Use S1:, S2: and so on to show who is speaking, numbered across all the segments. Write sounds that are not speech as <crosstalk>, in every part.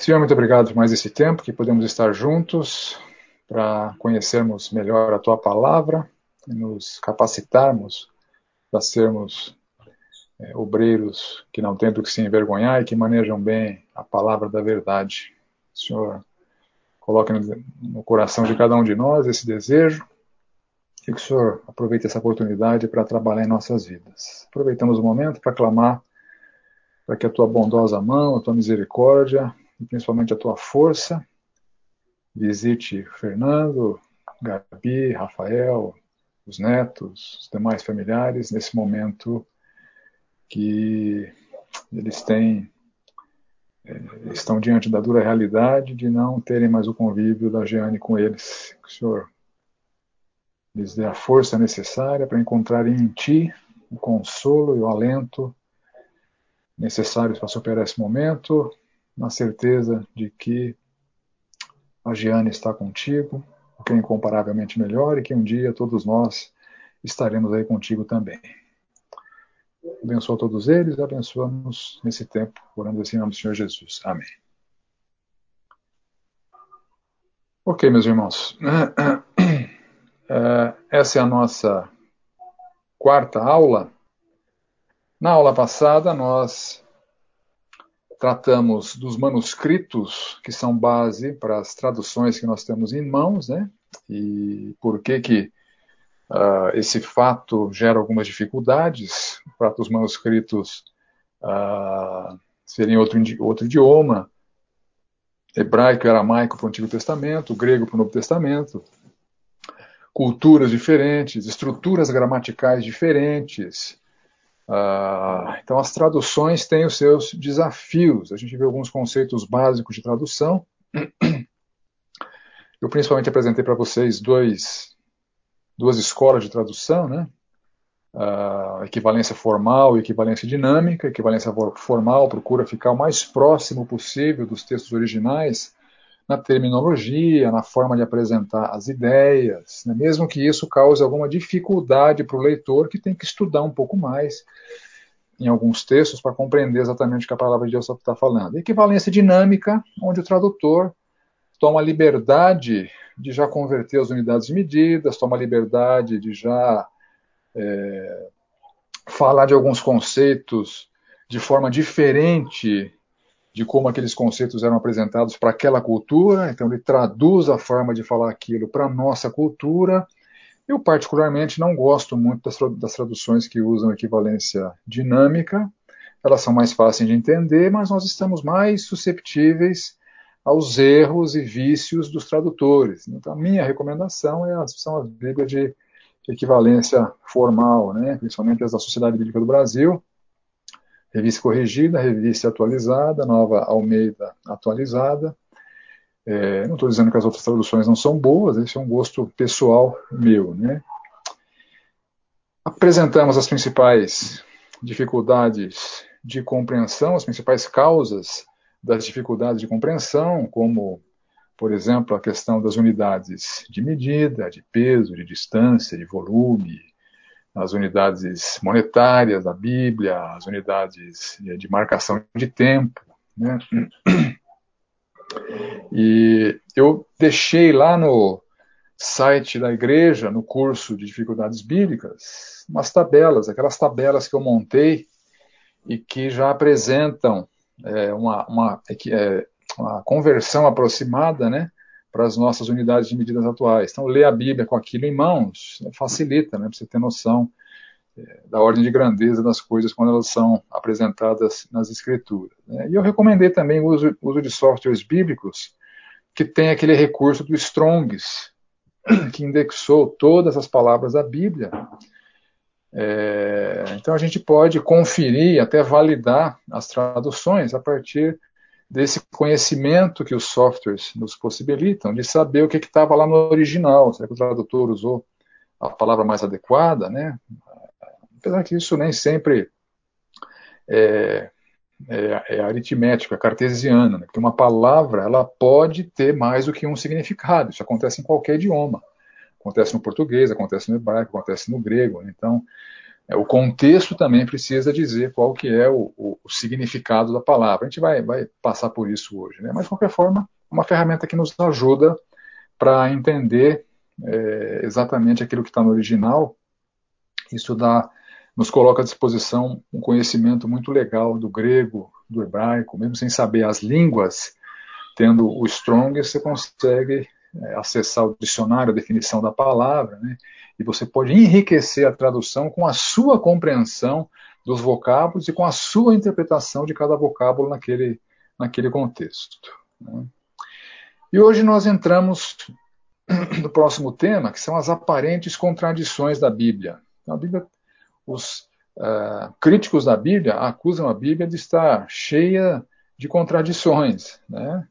S1: Senhor, muito obrigado por mais esse tempo que podemos estar juntos para conhecermos melhor a tua palavra e nos capacitarmos para sermos é, obreiros que não têm do que se envergonhar e que manejam bem a palavra da verdade. Senhor, coloque no coração de cada um de nós esse desejo e que o Senhor aproveite essa oportunidade para trabalhar em nossas vidas. Aproveitamos o momento para clamar para que a tua bondosa mão, a tua misericórdia e principalmente a tua força visite Fernando, Gabi, Rafael, os netos, os demais familiares nesse momento que eles têm é, estão diante da dura realidade de não terem mais o convívio da Jeane com eles. Que o Senhor lhes dê a força necessária para encontrarem em Ti o consolo e o alento necessários para superar esse momento, na certeza de que a Giane está contigo, o que é incomparavelmente melhor, e que um dia todos nós estaremos aí contigo também. Abençoa todos eles, abençoa-nos nesse tempo, orando assim em nome do Senhor Jesus. Amém. Ok, meus irmãos. <clears throat> É, essa é a nossa quarta aula na aula passada, nós tratamos dos manuscritos que são base para as traduções que nós temos em mãos, né? E por que que uh, esse fato gera algumas dificuldades? O fato dos manuscritos uh, serem outro, outro idioma, hebraico e aramaico para o Antigo Testamento, grego para o Novo Testamento, culturas diferentes, estruturas gramaticais diferentes, Uh, então, as traduções têm os seus desafios. A gente vê alguns conceitos básicos de tradução. Eu principalmente apresentei para vocês dois, duas escolas de tradução, né? Uh, equivalência formal e equivalência dinâmica. Equivalência formal procura ficar o mais próximo possível dos textos originais na terminologia, na forma de apresentar as ideias, né? mesmo que isso cause alguma dificuldade para o leitor que tem que estudar um pouco mais em alguns textos para compreender exatamente o que a palavra de Deus está falando. Equivalência dinâmica, onde o tradutor toma liberdade de já converter as unidades de medidas, toma liberdade de já é, falar de alguns conceitos de forma diferente de como aqueles conceitos eram apresentados para aquela cultura, então ele traduz a forma de falar aquilo para a nossa cultura. Eu, particularmente, não gosto muito das, das traduções que usam equivalência dinâmica, elas são mais fáceis de entender, mas nós estamos mais susceptíveis aos erros e vícios dos tradutores. Então, a minha recomendação é a, são as Bíblias de equivalência formal, né, principalmente as da Sociedade Bíblica do Brasil, Revista corrigida, revista atualizada, nova Almeida atualizada. É, não estou dizendo que as outras traduções não são boas, esse é um gosto pessoal meu. Né? Apresentamos as principais dificuldades de compreensão, as principais causas das dificuldades de compreensão, como, por exemplo, a questão das unidades de medida, de peso, de distância, de volume, as unidades monetárias da Bíblia, as unidades de marcação de tempo. Né? <clears throat> E eu deixei lá no site da igreja, no curso de dificuldades bíblicas, umas tabelas, aquelas tabelas que eu montei e que já apresentam é, uma, uma, é, uma conversão aproximada, né? Para as nossas unidades de medidas atuais. Então, ler a Bíblia com aquilo em mãos né, facilita, né, para você ter noção é, da ordem de grandeza das coisas quando elas são apresentadas nas Escrituras. Né. E eu recomendei também o uso, uso de softwares bíblicos que tem aquele recurso do Strongs, <clears throat> que indexou todas as palavras da Bíblia. É, então a gente pode conferir, até validar as traduções a partir desse conhecimento que os softwares nos possibilitam, de saber o que estava lá no original, será que o tradutor usou a palavra mais adequada, né? Apesar que isso nem sempre é, é, é aritmético, é cartesiano, né? porque uma palavra ela pode ter mais do que um significado, isso acontece em qualquer idioma, acontece no português, acontece no hebraico, acontece no grego, né? então o contexto também precisa dizer qual que é o, o, o, significado da palavra. A gente vai, vai passar por isso hoje, né? mas de qualquer forma, é uma ferramenta que nos ajuda para entender é, exatamente aquilo que está no original. Isso dá, nos coloca à disposição um conhecimento muito legal do grego, do hebraico, mesmo sem saber as línguas, tendo o Strong, você consegue é, acessar o dicionário, a definição da palavra, né? e você pode enriquecer a tradução com a sua compreensão dos vocábulos e com a sua interpretação de cada vocábulo naquele, naquele contexto. Né? E hoje nós entramos no próximo tema, que são as aparentes contradições da Bíblia. Então, a Bíblia os uh, críticos da Bíblia acusam a Bíblia de estar cheia de contradições, né?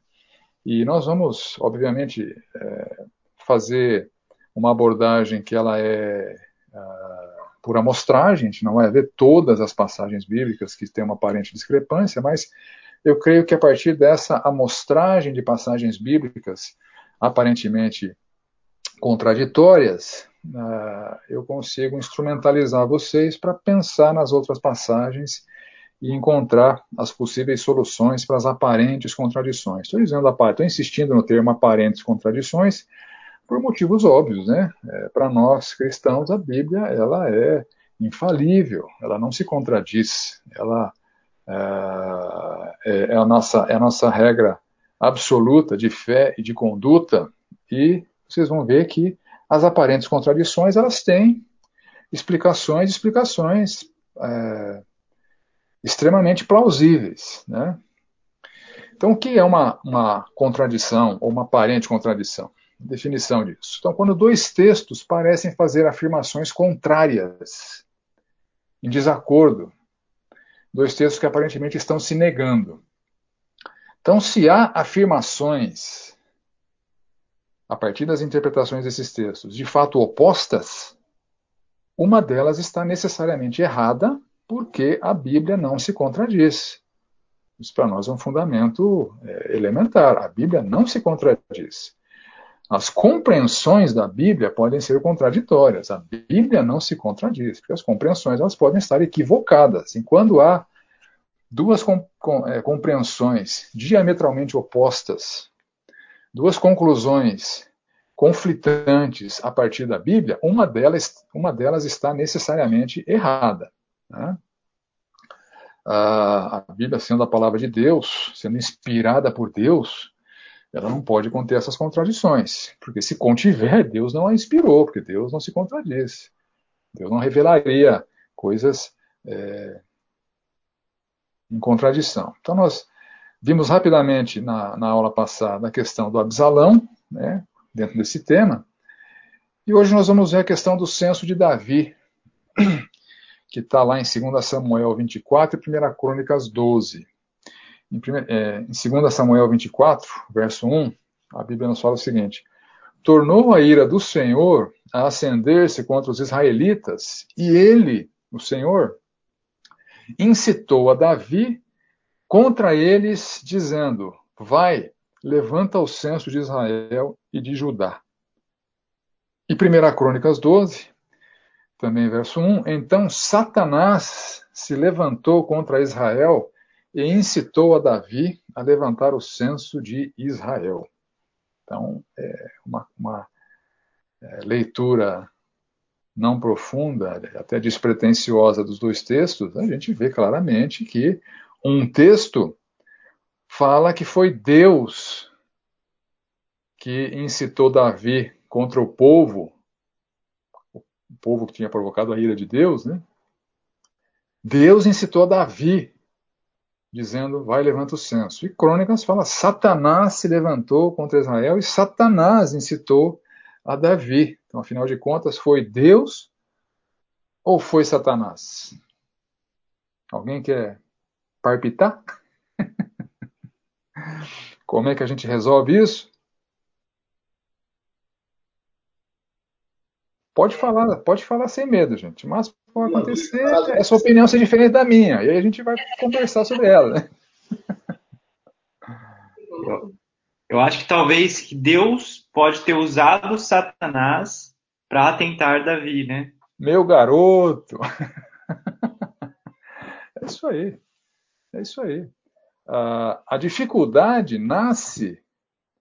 S1: E nós vamos, obviamente, é, fazer uma abordagem que ela é uh, por amostragem, a gente não vai ver todas as passagens bíblicas que têm uma aparente discrepância, mas eu creio que a partir dessa amostragem de passagens bíblicas aparentemente contraditórias, uh, eu consigo instrumentalizar vocês para pensar nas outras passagens e encontrar as possíveis soluções para as aparentes contradições. Estou dizendo, estou insistindo no termo aparentes contradições por motivos óbvios, né? É, para nós cristãos, a Bíblia ela é infalível, ela não se contradiz, ela é, é, é a nossa é a nossa regra absoluta de fé e de conduta e vocês vão ver que as aparentes contradições elas têm explicações, explicações é, extremamente plausíveis. Né? Então, o que é uma, uma contradição ou uma aparente contradição? Definição disso. Então, quando dois textos parecem fazer afirmações contrárias, em desacordo, dois textos que aparentemente estão se negando. Então, se há afirmações a partir das interpretações desses textos, de fato opostas, uma delas está necessariamente errada, porque a Bíblia não se contradiz. Isso para nós é um fundamento é, elementar. A Bíblia não se contradiz. As compreensões da Bíblia podem ser contraditórias. A Bíblia não se contradiz, porque as compreensões elas podem estar equivocadas. E quando há duas com, com, é, compreensões diametralmente opostas duas conclusões conflitantes a partir da Bíblia, uma delas, uma delas está necessariamente errada. Né? A Bíblia, sendo a palavra de Deus, sendo inspirada por Deus, ela não pode conter essas contradições, porque se contiver, Deus não a inspirou, porque Deus não se contradiz. Deus não revelaria coisas é, em contradição. Então, nós Vimos rapidamente na, na aula passada a questão do Absalão, né, dentro desse tema, e hoje nós vamos ver a questão do censo de Davi, que está lá em 2 Samuel 24 e 1 Crônicas 12. Em, é, em 2 Samuel 24, verso 1, a Bíblia nos fala o seguinte: Tornou a ira do Senhor a acender-se contra os israelitas, e ele, o Senhor, incitou a Davi contra eles, dizendo: Vai, levanta o censo de Israel e de Judá. E 1 Crônicas 12, também verso 1: Então Satanás se levantou contra Israel e incitou a Davi a levantar o censo de Israel. Então, é uma, uma é, leitura não profunda, até despretensiosa dos dois textos, a gente vê claramente que um texto fala que foi Deus que incitou Davi contra o povo, o povo que tinha provocado a ira de Deus, né? Deus incitou Davi, dizendo: vai, levanta o censo. E Crônicas fala: Satanás se levantou contra Israel e Satanás incitou a Davi. Então, afinal de contas, foi Deus ou foi Satanás? Alguém quer palpitar? <laughs> Como é que a gente resolve isso? Pode falar, pode falar sem medo, gente. Mas pode acontecer é sua opinião ser diferente da minha. E aí a gente vai conversar sobre ela, né?
S2: Eu acho que talvez Deus pode ter usado Satanás para atentar Davi, né?
S1: Meu garoto! isso aí. É isso aí. Uh, a dificuldade nasce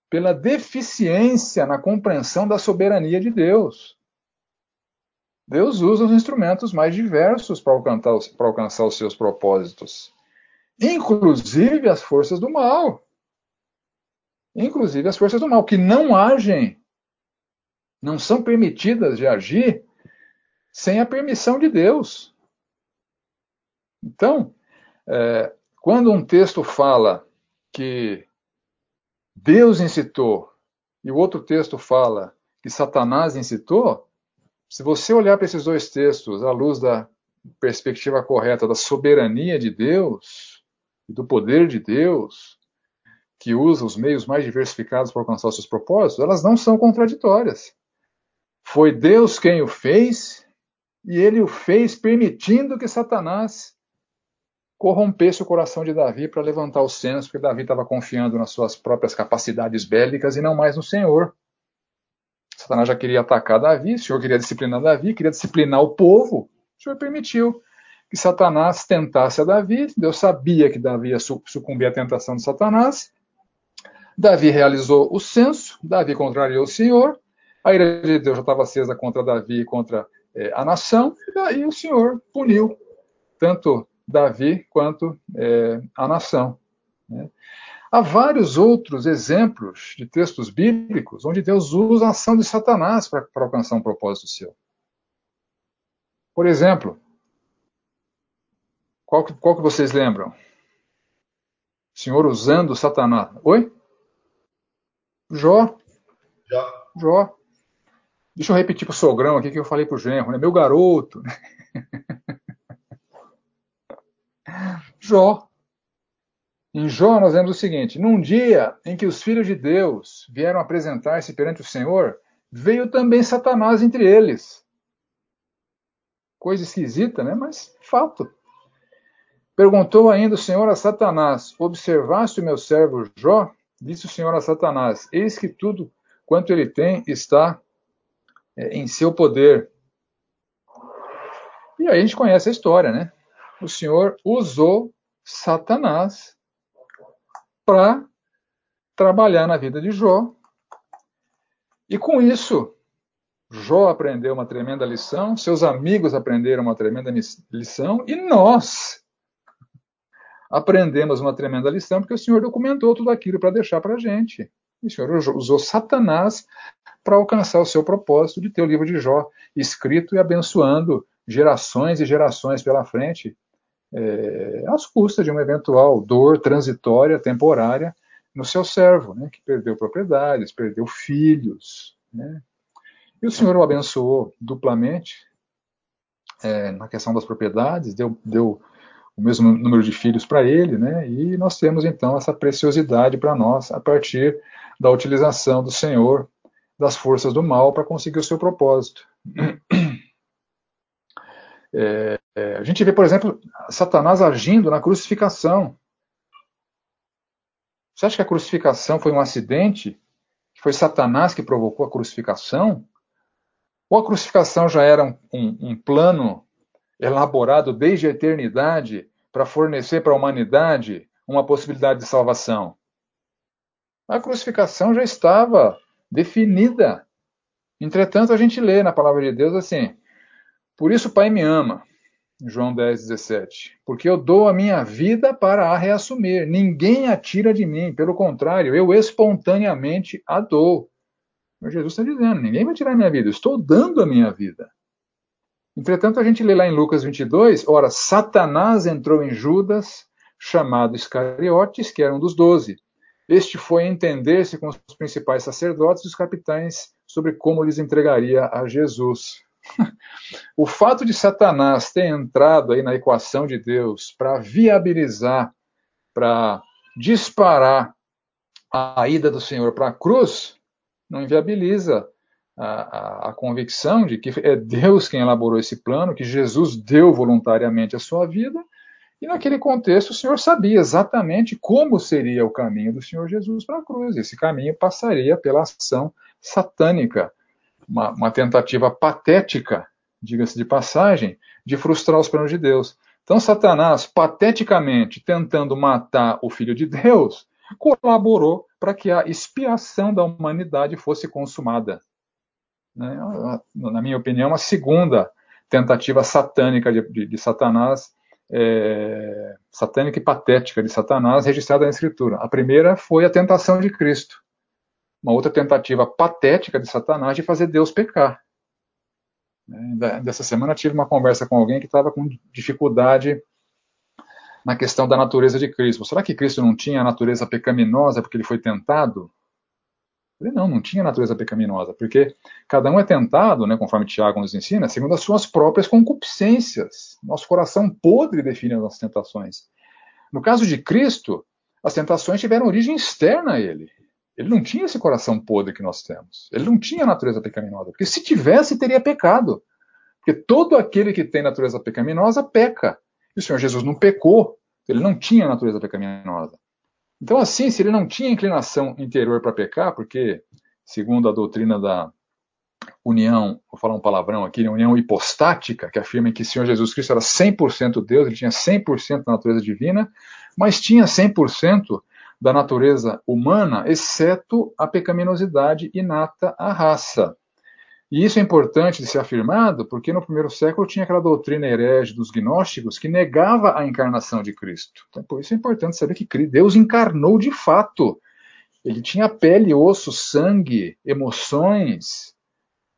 S1: pela deficiência na compreensão da soberania de Deus. Deus usa os instrumentos mais diversos para alcançar, alcançar os seus propósitos, inclusive as forças do mal. Inclusive as forças do mal, que não agem, não são permitidas de agir sem a permissão de Deus. Então, é, quando um texto fala que Deus incitou e o outro texto fala que Satanás incitou, se você olhar para esses dois textos à luz da perspectiva correta da soberania de Deus e do poder de Deus, que usa os meios mais diversificados para alcançar seus propósitos, elas não são contraditórias. Foi Deus quem o fez e ele o fez permitindo que Satanás corrompesse o coração de Davi para levantar os senos, porque Davi estava confiando nas suas próprias capacidades bélicas e não mais no Senhor. Satanás já queria atacar Davi, o Senhor queria disciplinar Davi, queria disciplinar o povo. O Senhor permitiu que Satanás tentasse a Davi. Deus sabia que Davi ia sucumbir à tentação de Satanás. Davi realizou o censo, Davi contrariou o Senhor. A ira de Deus já estava acesa contra Davi e contra é, a nação, e daí o Senhor puniu tanto Davi quanto é, a nação. Né? Há vários outros exemplos de textos bíblicos onde Deus usa a ação de Satanás para alcançar um propósito seu. Por exemplo, qual que, qual que vocês lembram? O Senhor usando Satanás. Oi? Jó. Jó. Jó. Deixa eu repetir para o sogrão aqui que eu falei para o genro, né? Meu garoto. <laughs> Jó. Em Jó, nós vemos o seguinte: num dia em que os filhos de Deus vieram apresentar-se perante o Senhor, veio também Satanás entre eles. Coisa esquisita, né? Mas fato. Perguntou ainda o Senhor a Satanás: Observaste o meu servo Jó? Disse o Senhor a Satanás: Eis que tudo quanto ele tem está é, em seu poder. E aí a gente conhece a história, né? O Senhor usou Satanás para trabalhar na vida de Jó. E com isso, Jó aprendeu uma tremenda lição, seus amigos aprenderam uma tremenda lição e nós aprendemos uma tremenda lição porque o Senhor documentou tudo aquilo para deixar para a gente. E o Senhor usou Satanás para alcançar o seu propósito de ter o livro de Jó escrito e abençoando gerações e gerações pela frente é, às custas de uma eventual dor transitória, temporária, no seu servo, né, que perdeu propriedades, perdeu filhos. Né? E o Senhor o abençoou duplamente é, na questão das propriedades, deu, deu o mesmo número de filhos para ele, né? e nós temos então essa preciosidade para nós a partir da utilização do Senhor das forças do mal para conseguir o seu propósito. É, é, a gente vê, por exemplo, Satanás agindo na crucificação. Você acha que a crucificação foi um acidente? Que foi Satanás que provocou a crucificação? Ou a crucificação já era um, um, um plano elaborado desde a eternidade para fornecer para a humanidade uma possibilidade de salvação? A crucificação já estava definida. Entretanto, a gente lê na palavra de Deus assim: Por isso o Pai me ama, João 10, 17. Porque eu dou a minha vida para a reassumir. Ninguém a tira de mim. Pelo contrário, eu espontaneamente a dou. Mas Jesus está dizendo: ninguém vai tirar a minha vida. Eu estou dando a minha vida. Entretanto, a gente lê lá em Lucas 22, ora, Satanás entrou em Judas, chamado Iscariotes, que era um dos doze. Este foi entender-se com os principais sacerdotes e os capitães sobre como lhes entregaria a Jesus o fato de Satanás ter entrado aí na equação de Deus para viabilizar, para disparar a ida do Senhor para a cruz, não inviabiliza a, a, a, convicção de que é Deus quem elaborou esse plano, que Jesus deu voluntariamente a sua vida, e naquele contexto o Senhor sabia exatamente como seria o caminho do Senhor Jesus para a cruz. Esse caminho passaria pela ação satânica uma, uma tentativa patética, diga-se de passagem, de frustrar os planos de Deus. Então, Satanás, pateticamente tentando matar o Filho de Deus, colaborou para que a expiação da humanidade fosse consumada. Né? Na minha opinião, a segunda tentativa satânica de, de, de Satanás, é, satânica e patética de Satanás, registrada na Escritura. A primeira foi a tentação de Cristo. Uma outra tentativa patética de Satanás de fazer Deus pecar. Dessa semana tive uma conversa com alguém que estava com dificuldade na questão da natureza de Cristo. Será que Cristo não tinha a natureza pecaminosa porque ele foi tentado? Ele não, não tinha natureza pecaminosa, porque cada um é tentado, né, conforme Tiago nos ensina, segundo as suas próprias concupiscências. Nosso coração podre define as nossas tentações. No caso de Cristo, as tentações tiveram origem externa a ele. Ele não tinha esse coração podre que nós temos. Ele não tinha natureza pecaminosa. Porque se tivesse, teria pecado. Porque todo aquele que tem natureza pecaminosa peca. E o Senhor Jesus não pecou. Ele não tinha natureza pecaminosa. Então, assim, se ele não tinha inclinação interior para pecar, porque, segundo a doutrina da união, vou falar um palavrão aqui, união hipostática, que afirma que o Senhor Jesus Cristo era 100% Deus, ele tinha 100% da natureza divina, mas tinha 100% da natureza humana, exceto a pecaminosidade inata à raça. E isso é importante de ser afirmado, porque no primeiro século tinha aquela doutrina herege dos gnósticos que negava a encarnação de Cristo. Então, por isso é importante saber que Deus encarnou de fato. Ele tinha pele, osso, sangue, emoções,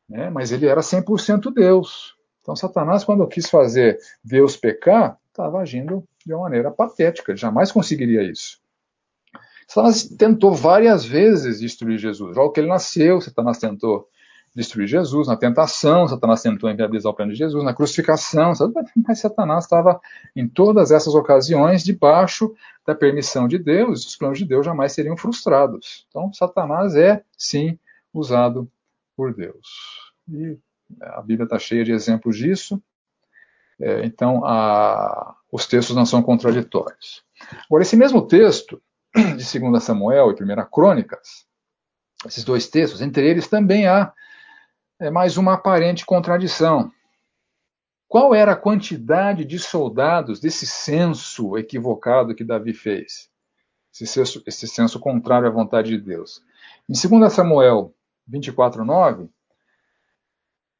S1: né? mas ele era 100% Deus. Então, Satanás, quando quis fazer Deus pecar, estava agindo de uma maneira patética, ele jamais conseguiria isso. Satanás tentou várias vezes destruir Jesus. Logo que ele nasceu, Satanás tentou destruir Jesus. Na tentação, Satanás tentou inviabilizar o plano de Jesus. Na crucificação, mas Satanás estava em todas essas ocasiões debaixo da permissão de Deus. Os planos de Deus jamais seriam frustrados. Então, Satanás é, sim, usado por Deus. E a Bíblia está cheia de exemplos disso. É, então, a, os textos não são contraditórios. Agora, esse mesmo texto, <clears throat> de 2 Samuel e 1 Crônicas, esses dois textos, entre eles também há é, mais uma aparente contradição. Qual era a quantidade de soldados desse censo equivocado que Davi fez? Esse censo, esse censo contrário à vontade de Deus. Em 2 Samuel 24:9,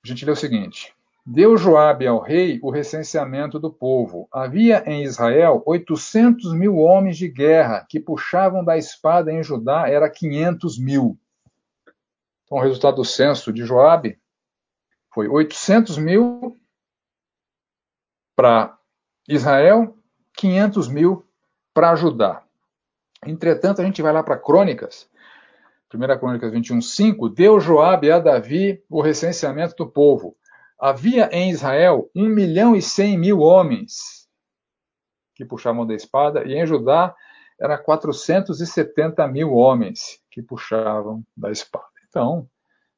S1: a gente lê o seguinte: Deu Joabe ao rei o recenseamento do povo. Havia em Israel 800 mil homens de guerra que puxavam da espada em Judá era 500 mil. Então, o resultado do censo de Joabe foi 800 mil para Israel, 500 mil para Judá. Entretanto, a gente vai lá para Crônicas, 1 Crônicas 21, 5, deu Joabe a Davi o recenseamento do povo. Havia em Israel um milhão e cem mil homens que puxavam da espada, e em Judá era 470 mil homens que puxavam da espada. Então,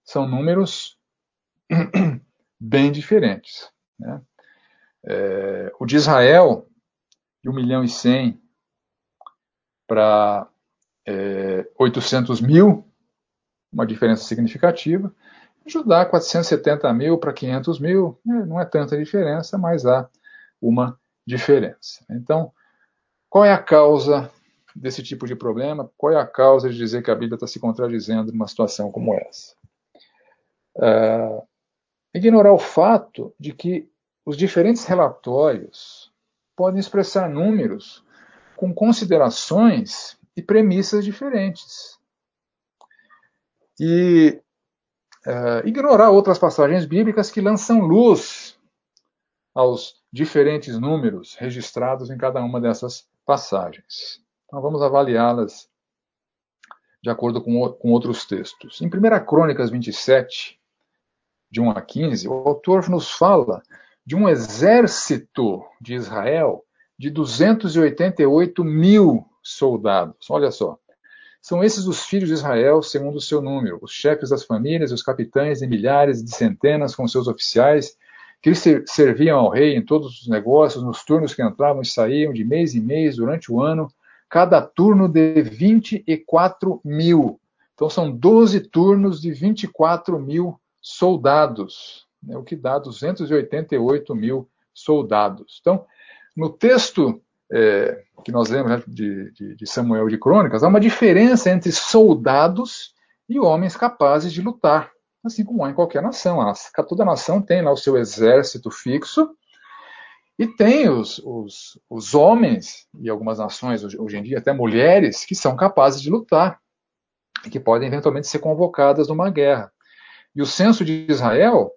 S1: são números <clears throat> bem diferentes. Né? É, o de Israel, de 1 milhão e 100 para é, 800 mil, uma diferença significativa. Judá, 470 mil para 500 mil, né, não é tanta diferença, mas há uma diferença. Então, qual é a causa desse tipo de problema? Qual é a causa de dizer que a Bíblia está se contradizendo numa situação como essa? Uh, ignorar o fato de que os diferentes relatórios podem expressar números com considerações e premissas diferentes. E uh, ignorar outras passagens bíblicas que lançam luz aos diferentes números registrados em cada uma dessas passagens. Então vamos avaliá-las de acordo com, com, outros textos. Em 1 Crônicas 27, de 1 a 15, o autor nos fala de um exército de Israel de 288 mil soldados. Olha só. São esses os filhos de Israel, segundo o seu número, os chefes das famílias, os capitães de milhares e de centenas com seus oficiais, que serviam ao rei em todos os negócios, nos turnos que entravam e saíam, de mês em mês, durante o ano, cada turno de 24 mil. Então são 12 turnos de 24 mil soldados, né, o que dá 288 mil soldados. Então, no texto é, que nós lemos né, de, de, de Samuel de Crônicas, há uma diferença entre soldados e homens capazes de lutar, assim como há em qualquer nação. Toda nação tem lá o seu exército fixo e tem os, os, os homens, e algumas nações hoje em dia até mulheres, que são capazes de lutar e que podem eventualmente ser convocadas numa guerra. E o censo de Israel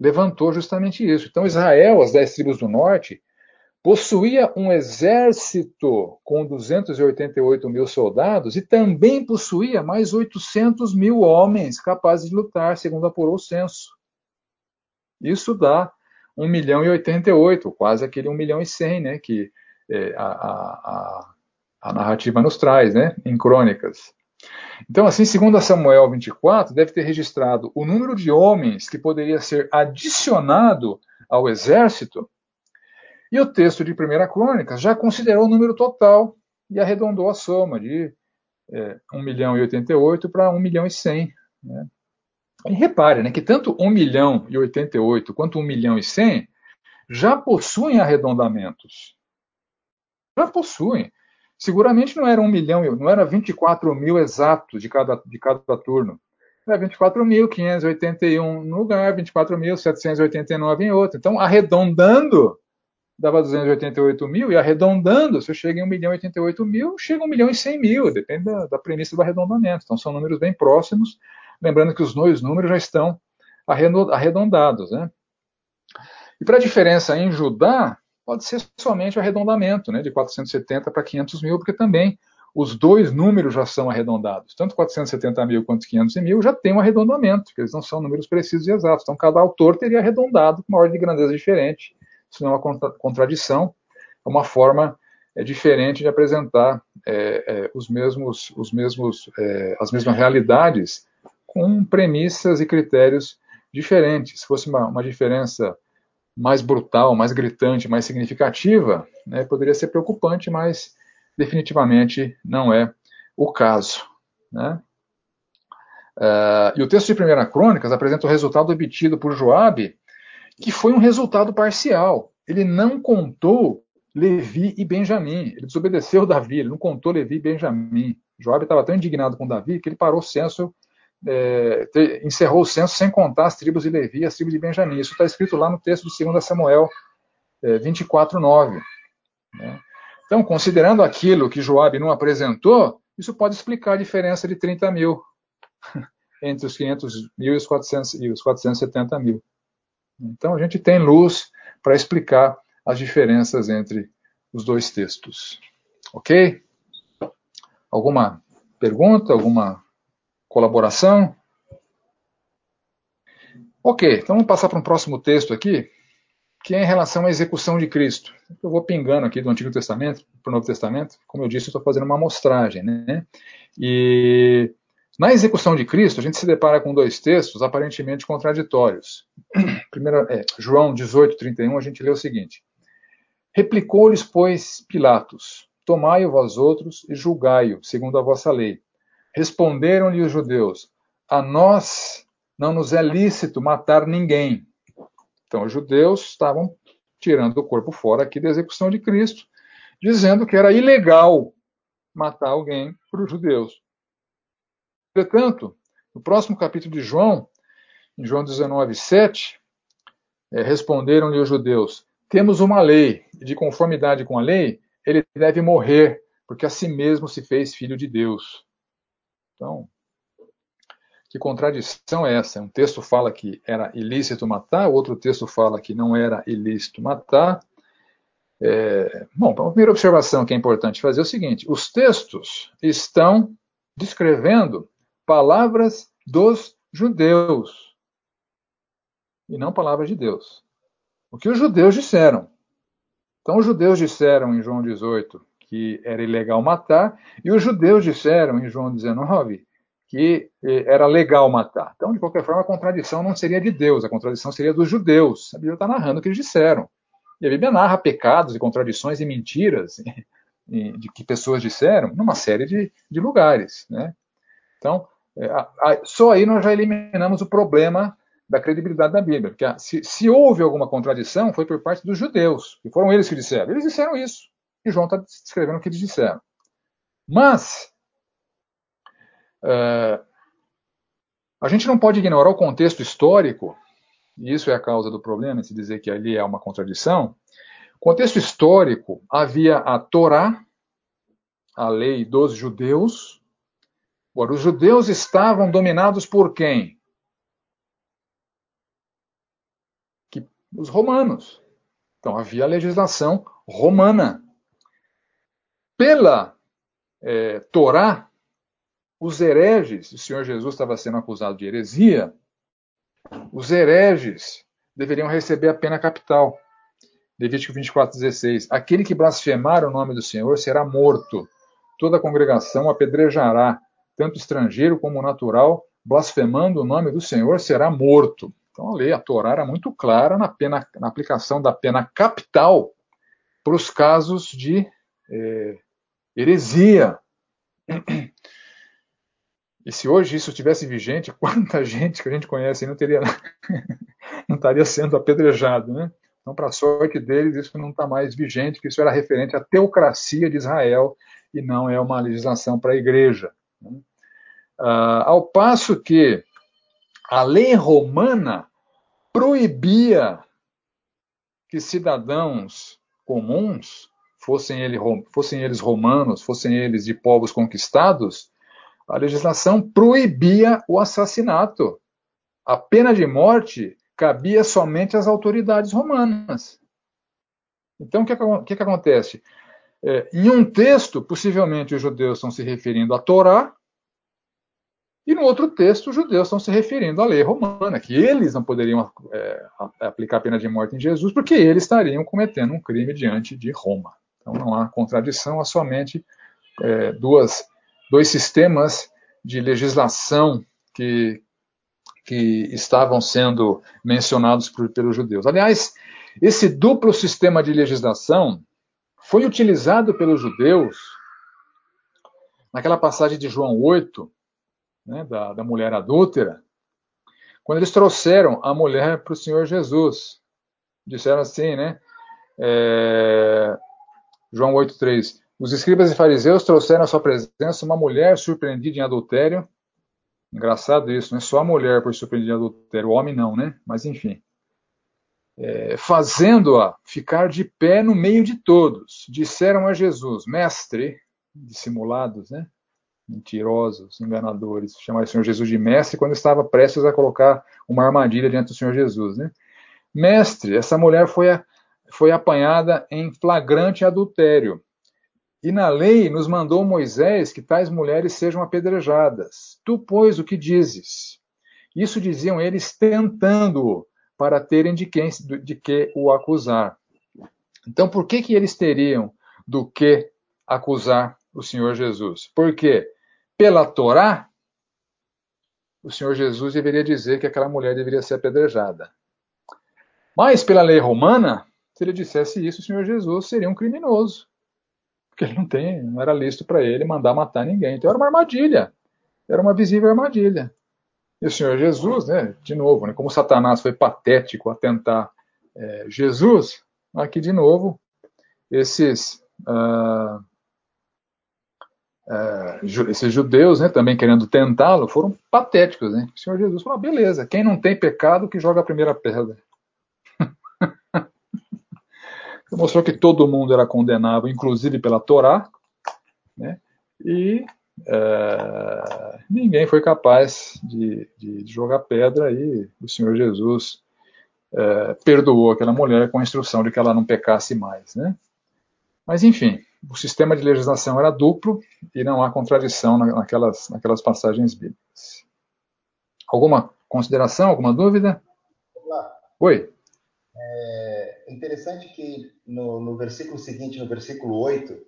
S1: levantou justamente isso. Então, Israel, as dez tribos do norte, possuía um exército com 288 mil soldados e também possuía mais 800 mil homens capazes de lutar, segundo apurou o censo. Isso dá 1 milhão e 88, quase aquele 1 milhão e 100, né, que é, a, a, a, narrativa nos traz, né, em crônicas. Então, assim, segundo Samuel 24, deve ter registrado o número de homens que poderia ser adicionado ao exército, e o texto de 1 Crônicas já considerou o número total e arredondou a soma de é, 1 milhão e 88 para 1 milhão e 100. Né? E repare né, que tanto 1 milhão e 88 quanto 1 milhão e 100 já possuem arredondamentos. Já possuem. Seguramente não era 1 milhão, não era 24 mil exatos de cada, de cada turno. Era 24.581 no lugar, 24.789 em outro. Então, arredondando, dava 288 mil, e arredondando, se eu chego em 1 milhão e 88 mil, chega 1 milhão e 100 mil, depende da, da premissa do arredondamento. Então, são números bem próximos, lembrando que os dois números já estão arredondados. Né? E para a diferença em Judá, pode ser somente o arredondamento, né, de 470 para 500 mil, porque também os dois números já são arredondados. Tanto 470 mil quanto 500 mil já tem um arredondamento, porque eles não são números precisos e exatos. Então, cada autor teria arredondado com uma ordem de grandeza diferente. Isso não é uma contradição, é uma forma é, diferente de apresentar é, é, os mesmos, os mesmos, é, as mesmas realidades com premissas e critérios diferentes. Se fosse uma, uma diferença mais brutal, mais gritante, mais significativa, né, poderia ser preocupante, mas definitivamente não é o caso. Né? Uh, e o texto de 1 Crônicas apresenta o resultado obtido por Joabe, que foi um resultado parcial. Ele não contou Levi e Benjamim. Ele desobedeceu Davi, ele não contou Levi e Benjamim. Joabe estava tão indignado com Davi que ele parou o censo, é, encerrou o censo sem contar as tribos de Levi e as tribos de Benjamim. Isso está escrito lá no texto de 2 Samuel é, 24, 9. Né? Então, considerando aquilo que Joabe não apresentou, isso pode explicar a diferença de 30 mil <laughs> entre os 500 mil e os, 400, e os 470 mil. Então, a gente tem luz para explicar as diferenças entre os dois textos. Ok? Alguma pergunta? Alguma colaboração? Ok, então vamos passar para um próximo texto aqui, que é em relação à execução de Cristo. Eu vou pingando aqui do Antigo Testamento para o Novo Testamento. Como eu disse, eu estou fazendo uma amostragem. Né? E na execução de Cristo, a gente se depara com dois textos aparentemente contraditórios. <clears throat> Primeiro, é, João 18, 31, a gente lê o seguinte: Replicou-lhes, pois, Pilatos: Tomai-o vós outros e julgai-o, segundo a vossa lei. Responderam-lhe os judeus: A nós não nos é lícito matar ninguém. Então, os judeus estavam tirando o corpo fora aqui da execução de Cristo, dizendo que era ilegal matar alguém para os judeus. Entretanto, no próximo capítulo de João, em João 19, 7, é, responderam-lhe os judeus: Temos uma lei, e de conformidade com a lei, ele deve morrer, porque a si mesmo se fez filho de Deus. Então, que contradição é essa? Um texto fala que era ilícito matar, outro texto fala que não era ilícito matar. É, bom, a primeira observação que é importante fazer é o seguinte: os textos estão descrevendo palavras dos judeus e não palavras de Deus. O que os judeus disseram. Então, os judeus disseram em João 18 que era ilegal matar, e os judeus disseram em João 19 que eh, era legal matar. Então, de qualquer forma, a contradição não seria de Deus, a contradição seria dos judeus. A Bíblia está narrando o que eles disseram. E a Bíblia narra pecados e contradições e mentiras <laughs> de que pessoas disseram numa série de, de lugares. Né? Então, só aí nós já eliminamos o problema da credibilidade da Bíblia. Porque se, se, houve alguma contradição, foi por parte dos judeus, que foram eles que disseram. Eles disseram isso. E João está descrevendo o que eles disseram. Mas, uh, a gente não pode ignorar o contexto histórico, e isso é a causa do problema, se dizer que ali é uma contradição. Contexto histórico, havia a Torá, a lei dos judeus. Agora, os judeus estavam dominados por quem? Que, os romanos. Então havia a legislação romana. Pela é, Torá, os hereges, o Senhor Jesus estava sendo acusado de heresia, os hereges deveriam receber a pena capital. Levítico 24,16. Aquele que blasfemar o nome do Senhor será morto. Toda a congregação apedrejará, tanto estrangeiro como natural, blasfemando o nome do Senhor será morto. Então a lei, a Torá era muito clara na, pena, na aplicação da pena capital para os casos de é, heresia. E se hoje isso estivesse vigente, <laughs> quanta gente que a gente conhece não teria <laughs> não estaria sendo apedrejado, né? Então, para a sorte deles, isso não está mais vigente, que isso era referente à teocracia de Israel e não é uma legislação para a igreja. Ah, ao passo que a lei romana proibia que cidadãos comuns, fossem, ele, fossem eles romanos, fossem eles de povos conquistados, a legislação proibia o assassinato. A pena de morte cabia somente às autoridades romanas. Então, o que, que, que acontece? É, em um texto, possivelmente os judeus estão se referindo à Torá, e no outro texto, os judeus estão se referindo à lei romana, que eles não poderiam é, aplicar a pena de morte em Jesus, porque eles estariam cometendo um crime diante de Roma. Então não há contradição, há somente é, duas, dois sistemas de legislação que, que estavam sendo mencionados por, pelos judeus. Aliás, esse duplo sistema de legislação foi utilizado pelos judeus naquela passagem de João 8, né, da, da mulher adúltera, quando eles trouxeram a mulher para o Senhor Jesus. Disseram assim, né? É, João 8,3. Os escribas e fariseus trouxeram à sua presença uma mulher surpreendida em adultério Engraçado isso, né? Só a mulher foi surpreendida em adultério, o homem não, né? Mas enfim. É, Fazendo-a ficar de pé no meio de todos, disseram a Jesus, mestre, dissimulados, né? Mentirosos, enganadores, chamaram o Senhor Jesus de mestre quando estava prestes a colocar uma armadilha diante do Senhor Jesus, né? Mestre, essa mulher foi, a, foi apanhada em flagrante adultério. E na lei nos mandou Moisés que tais mulheres sejam apedrejadas. Tu, pois, o que dizes? Isso diziam eles tentando-o, para terem de, quem, de que o acusar. Então, por que, que eles teriam do que acusar o Senhor Jesus? Porque, pela Torá, o Senhor Jesus deveria dizer que aquela mulher deveria ser apedrejada. Mas, pela lei romana, se ele dissesse isso, o Senhor Jesus seria um criminoso porque ele não tem, não era lícito para ele mandar matar ninguém. Então era uma armadilha, era uma visível armadilha. E o Senhor Jesus, né, de novo, né, como Satanás foi patético a tentar é, Jesus, aqui de novo, esses, uh, uh, esses judeus né, também querendo tentá-lo foram patéticos. Né? O Senhor Jesus falou: ah, beleza, quem não tem pecado que joga a primeira pedra <laughs> mostrou que todo mundo era condenável, inclusive pela Torá, né? e é, ninguém foi capaz de, de, jogar pedra, e o Senhor Jesus é, perdoou aquela mulher com a instrução de que ela não pecasse mais. Né? Mas, enfim, o sistema de legislação era duplo e não há contradição naquelas, naquelas passagens bíblicas. Alguma consideração, alguma dúvida?
S3: Olá.
S1: Oi.
S3: É interessante que no, no versículo seguinte, no versículo 8,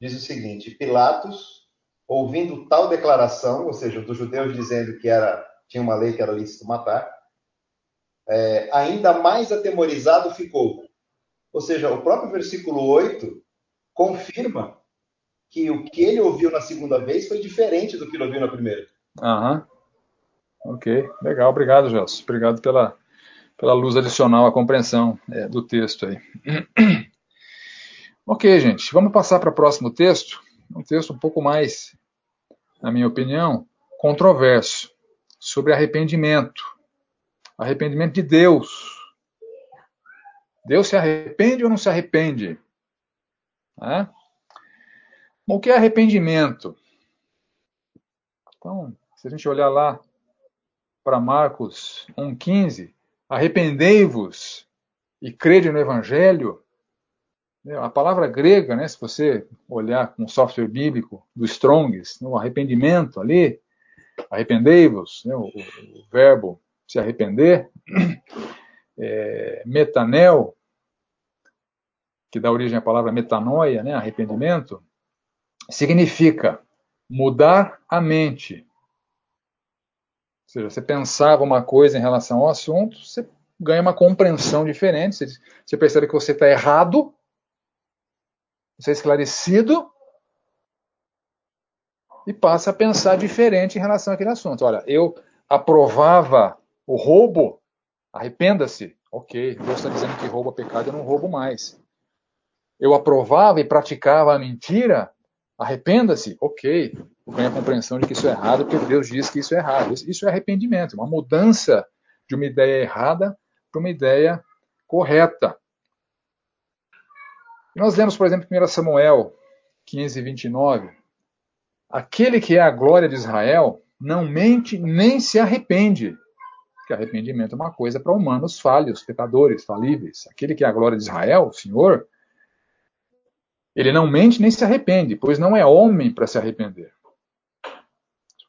S3: diz o seguinte: Pilatos, ouvindo tal declaração, ou seja, dos judeus dizendo que era tinha uma lei que era lícito matar, é, ainda mais atemorizado ficou. Ou seja, o próprio versículo 8 confirma que o que ele ouviu na segunda vez foi diferente do que ele ouviu na primeira.
S1: Uhum. Ok, legal, obrigado, Gelson. Obrigado pela, pela luz adicional à compreensão é, do texto aí. <clears throat> ok, gente, vamos passar para o próximo texto. Um texto um pouco mais, na minha opinião, controverso, sobre arrependimento. Arrependimento de Deus. Deus se arrepende ou não se arrepende? É? O que é arrependimento? Então, se a gente olhar lá para Marcos 1,15, arrependei-vos e crede no Evangelho. A palavra grega, né, se você olhar com o software bíblico do Strongs, o arrependimento ali, arrependei-vos, né, o, o, verbo se arrepender, <clears throat> é, metanel, que dá origem à palavra metanoia, né, arrependimento, significa mudar a mente. Ou seja, você pensava uma coisa em relação ao assunto, você ganha uma compreensão diferente, você percebe que você está errado, você é esclarecido e passa a pensar diferente em relação àquele assunto. Olha, eu aprovava o roubo, arrependa-se. Ok, Deus está dizendo que roubo é pecado, eu não roubo mais. Eu aprovava e praticava a mentira, Arrependa-se, ok. Ganha a compreensão de que isso é errado, porque Deus diz que isso é errado. Isso é arrependimento, uma mudança de uma ideia errada para uma ideia correta. Nós lemos, por exemplo, 1 Samuel 15, 29. Aquele que é a glória de Israel não mente nem se arrepende. Porque arrependimento é uma coisa para humanos falhos, pecadores, falíveis. Aquele que é a glória de Israel, o Senhor, ele não mente nem se arrepende, pois não é homem para se arrepender.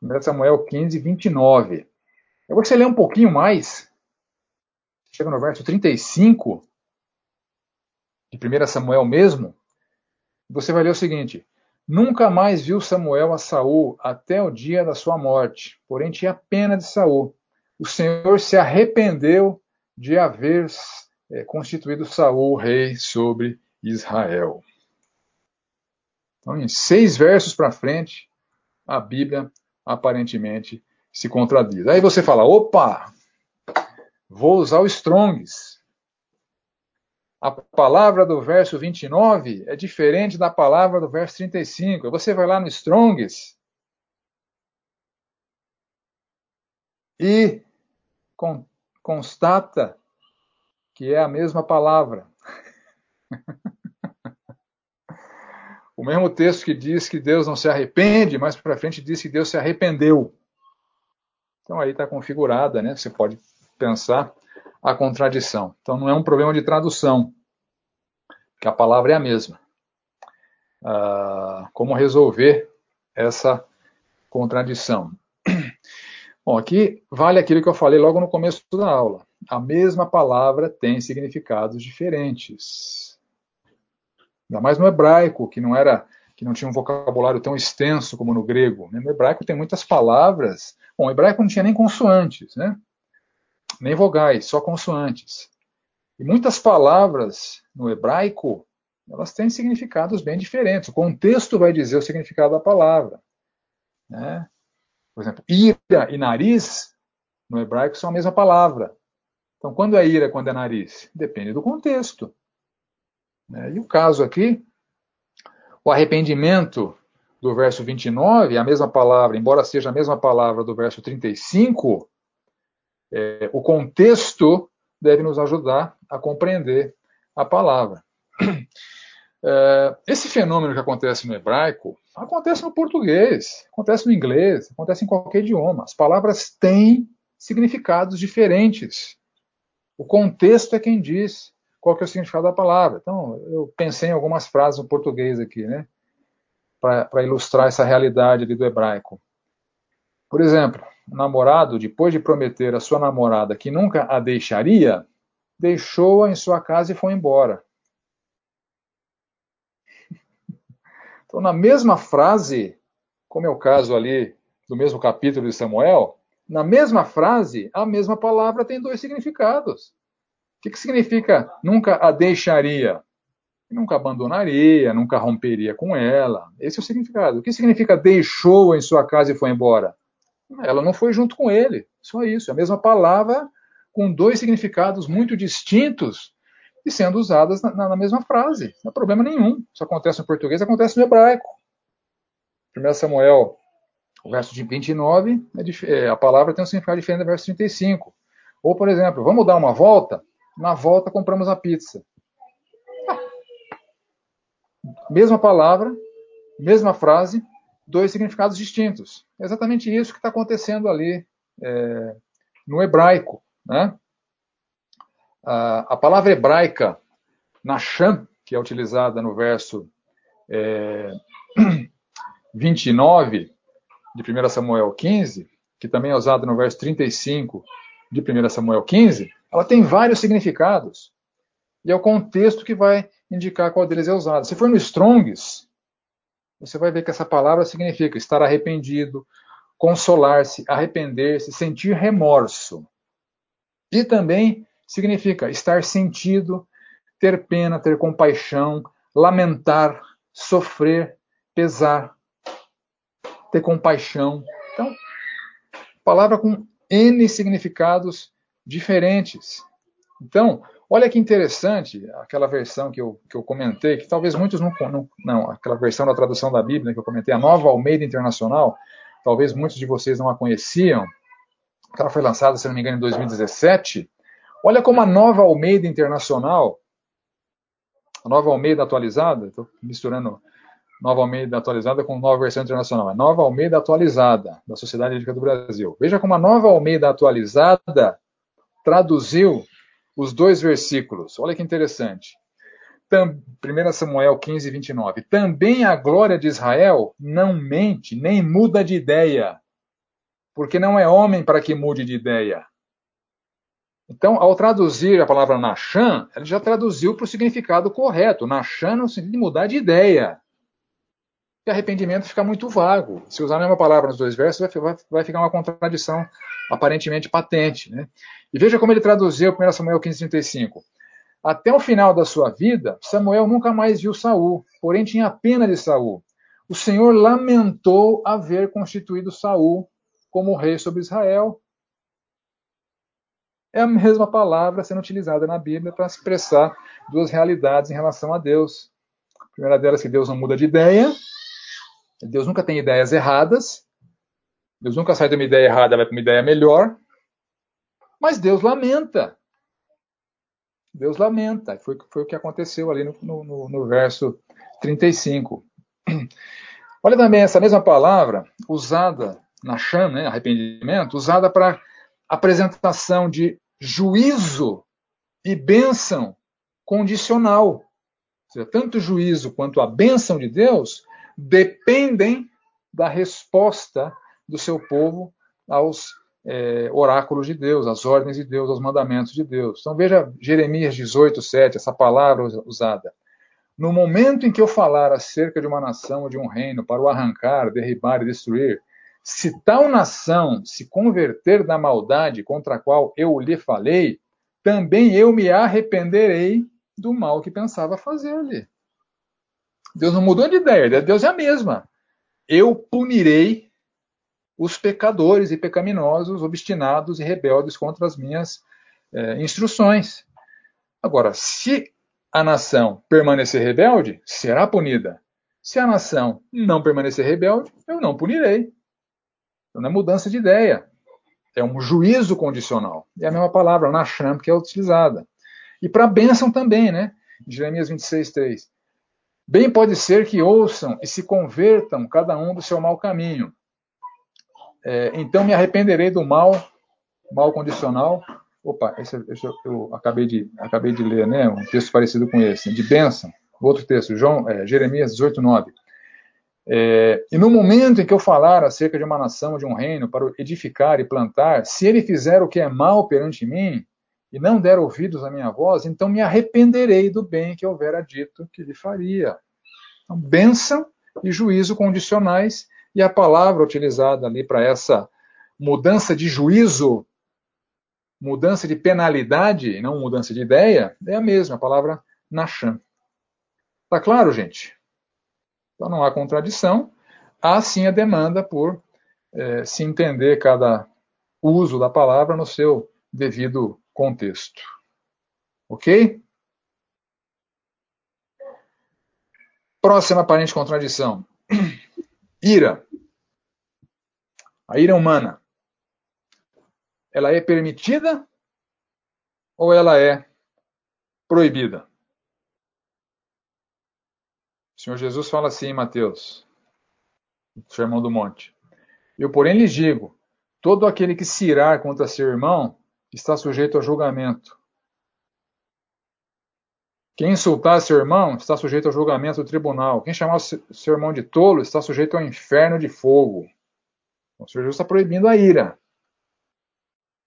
S1: 1 Samuel 15, 29. Eu vou você ler um pouquinho mais. Chega no verso 35 de 1 Samuel mesmo. Você vai ler o seguinte: Nunca mais viu Samuel a Saul até o dia da sua morte, porém tinha pena de Saul. O Senhor se arrependeu de haver é, constituído Saul rei sobre Israel. Então, em seis versos para frente, a Bíblia aparentemente se contradiz. Aí você fala: opa, vou usar o Strongs. A palavra do verso 29 é diferente da palavra do verso 35. Você vai lá no Strongs e constata que é a mesma palavra. <laughs> O mesmo texto que diz que Deus não se arrepende, mais para frente diz que Deus se arrependeu. Então aí está configurada, né? Você pode pensar a contradição. Então não é um problema de tradução, que a palavra é a mesma. Ah, como resolver essa contradição? <clears throat> Bom, aqui vale aquilo que eu falei logo no começo da aula. A mesma palavra tem significados diferentes. Ainda mais no hebraico, que não era que não tinha um vocabulário tão extenso como no grego. No hebraico tem muitas palavras. Bom, o hebraico não tinha nem consoantes, né? Nem vogais, só consoantes. E muitas palavras no hebraico, elas têm significados bem diferentes. O contexto vai dizer o significado da palavra. Né? Por exemplo, ira e nariz, no hebraico, são a mesma palavra. Então, quando é ira, quando é nariz? Depende do contexto. Né? E o caso aqui, o arrependimento do verso 29, a mesma palavra, embora seja a mesma palavra do verso 35, é, o contexto deve nos ajudar a compreender a palavra. É, esse fenômeno que acontece no hebraico acontece no português, acontece no inglês, acontece em qualquer idioma. As palavras têm significados diferentes. O contexto é quem diz qual que é o significado da palavra. Então, eu pensei em algumas frases no português aqui, né? Para ilustrar essa realidade ali do hebraico. Por exemplo, namorado, depois de prometer à sua namorada que nunca a deixaria, deixou-a em sua casa e foi embora. Então, na mesma frase, como é o caso ali do mesmo capítulo de Samuel, na mesma frase, a mesma palavra tem dois significados. O que, que significa nunca a deixaria? Nunca abandonaria, nunca romperia com ela. Esse é o significado. O que significa deixou em sua casa e foi embora? Ela não foi junto com ele, Só isso. É a mesma palavra com dois significados muito distintos e sendo usadas na, na, mesma frase. Não há problema nenhum. Isso acontece no português, acontece no hebraico. 1 Samuel, o verso de 29, é, é, a palavra tem um significado diferente do verso 35. Ou, por exemplo, vamos dar uma volta? Na volta compramos a pizza. Mesma palavra, mesma frase, dois significados distintos. É exatamente isso que está acontecendo ali é, no hebraico. Né? A, palavra hebraica Nasham, que é utilizada no verso é, <clears throat> 29 de 1 Samuel 15, que também é usada no verso 35 de 1 Samuel 15, ela tem vários significados. E é o contexto que vai indicar qual deles é usado. Se for no Strongs, você vai ver que essa palavra significa estar arrependido, consolar-se, arrepender-se, sentir remorso. E também significa estar sentido, ter pena, ter compaixão, lamentar, sofrer, pesar, ter compaixão. Então, palavra com N significados diferentes. Então, olha que interessante aquela versão que eu, que eu comentei, que talvez muitos não, não, não. Aquela versão da tradução da Bíblia que eu comentei, a nova Almeida Internacional, talvez muitos de vocês não a conheciam. Ela foi lançada, se não me engano, em 2017. Olha como a nova Almeida Internacional, a nova Almeida atualizada, estou misturando Nova Almeida atualizada com nova versão internacional. É Nova Almeida atualizada, da Sociedade Bíblica do Brasil. Veja como a Nova Almeida atualizada traduziu os dois versículos. Olha que interessante. 1 Samuel 15, 29. Também a glória de Israel não mente, nem muda de ideia, porque não é homem para que mude de ideia. Então, ao traduzir a palavra Nachan, ele já traduziu para o significado correto. Nachan no sentido de mudar de ideia que arrependimento fica muito vago. Se usar a mesma palavra nos dois versos, vai, vai ficar uma contradição aparentemente patente. Né? E veja como ele traduziu 1 Samuel 15,35. Até o final da sua vida, Samuel nunca mais viu Saul, porém tinha pena de Saul. O Senhor lamentou haver constituído Saul como rei sobre Israel. É a mesma palavra sendo utilizada na Bíblia para expressar duas realidades em relação a Deus. A primeira delas é que Deus não muda de ideia, Deus nunca tem ideias erradas. Deus nunca sai de uma ideia errada vai para uma ideia melhor. Mas Deus lamenta. Deus lamenta. Foi, foi o que aconteceu ali no, no, no verso 35. <clears throat> Olha também essa mesma palavra usada na Shan, né, arrependimento, usada para apresentação de juízo e bênção condicional. Ou seja, tanto o juízo quanto a bênção de Deus dependem da resposta do seu povo aos é, oráculos de Deus, às ordens de Deus, aos mandamentos de Deus. Então veja Jeremias 18, 7, essa palavra usada. No momento em que eu falar acerca de uma nação ou de um reino para o arrancar, derribar e destruir, se tal nação se converter da maldade contra a qual eu lhe falei, também eu me arrependerei do mal que pensava fazer-lhe. Deus não mudou de ideia, Deus é a mesma. Eu punirei os pecadores e pecaminosos, obstinados e rebeldes contra as minhas é, instruções. Agora, se a nação permanecer rebelde, será punida. Se a nação não permanecer rebelde, eu não punirei. Então, não é mudança de ideia. É um juízo condicional. É a mesma palavra, Nasham, que é utilizada. E para a bênção também, né? Jeremias 26, 3. Bem pode ser que ouçam e se convertam cada um do seu mau caminho. É, então me arrependerei do mal, mal condicional. Opa, esse, esse eu, eu, acabei, de, acabei de ler, né? Um texto parecido com esse, de bênção. Outro texto, João, é, Jeremias 18, 9. É, e no momento em que eu falar acerca de uma nação, de um reino, para edificar e plantar, se ele fizer o que é mal perante mim, e não der ouvidos à minha voz, então me arrependerei do bem que houvera dito que lhe faria. Então, bênção e juízo condicionais, e a palavra utilizada ali para essa mudança de juízo, mudança de penalidade, não mudança de ideia, é a mesma, a palavra nacham. Tá claro, gente? Então não há contradição, há sim a demanda por é, se entender cada uso da palavra no seu devido contexto. Ok? Próxima aparente contradição. <clears throat> Ira. A ira humana. Ela é permitida ou ela é proibida? O Senhor Jesus fala assim em Mateus, no Sermão do Monte. Eu, porém, lhes digo: todo aquele que se irar contra seu irmão está sujeito a julgamento. Quem insultar seu irmão está sujeito ao julgamento do tribunal. Quem chamar seu irmão de tolo está sujeito ao inferno de fogo. O Senhor Jesus está proibindo a ira.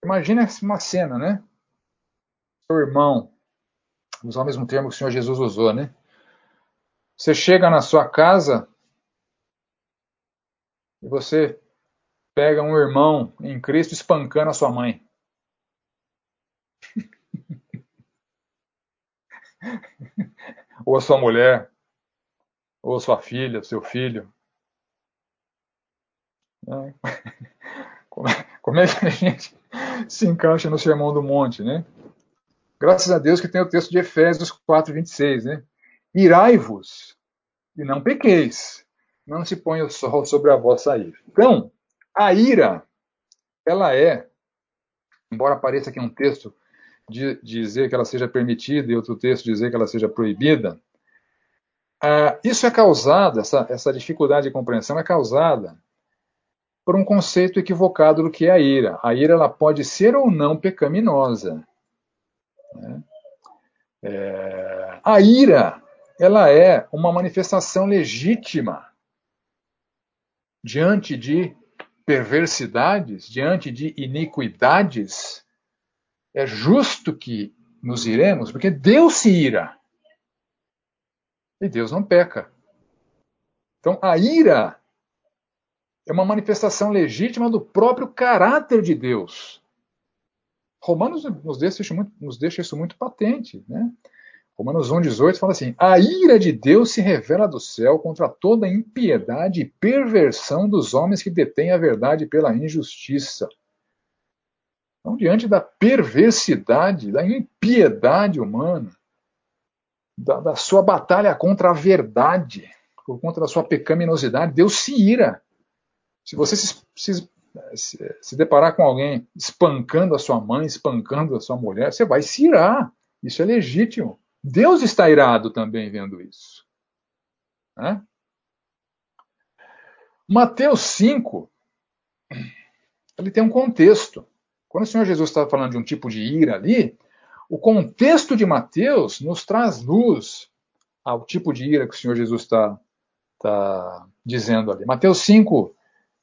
S1: Imagina uma cena, né? Seu irmão, usar o mesmo termo que o Senhor Jesus usou, né? Você chega na sua casa e você pega um irmão em Cristo espancando a sua mãe. <laughs> ou a sua mulher, ou a sua filha, seu filho. <laughs> É. Como é que a gente se encaixa no Sermão do Monte, né? Graças a Deus que tem o texto de Efésios 4, 26, né? Irai-vos e não pequeis, não se ponha o sol sobre a vossa ira. Então, a ira, ela é, embora apareça aqui um texto dizer que ela seja permitida e outro texto dizer que ela seja proibida, uh, isso é causado, essa, essa dificuldade de compreensão é causada por um conceito equivocado do que é a ira. A ira ela pode ser ou não pecaminosa. Né? É, a ira ela é uma manifestação legítima diante de perversidades, diante de iniquidades é justo que nos iremos, porque Deus se ira. E Deus não peca. Então, a ira é uma manifestação legítima do próprio caráter de Deus. Romanos nos deixa isso muito, nos deixa isso muito patente. Né? Romanos 1,18 fala assim: A ira de Deus se revela do céu contra toda impiedade e perversão dos homens que detêm a verdade pela injustiça. Então, diante da perversidade, da impiedade humana, da, da sua batalha contra a verdade, por conta da sua pecaminosidade, Deus se ira. Se você se, se, se, deparar com alguém espancando a sua mãe, espancando a sua mulher, você vai se irar. Isso é legítimo. Deus está irado também vendo isso. Né? Mateus 5, ele tem um contexto. Quando o Senhor Jesus está falando de um tipo de ira ali, o contexto de Mateus nos traz luz ao tipo de ira que o Senhor Jesus está tá dizendo ali. Mateus 5,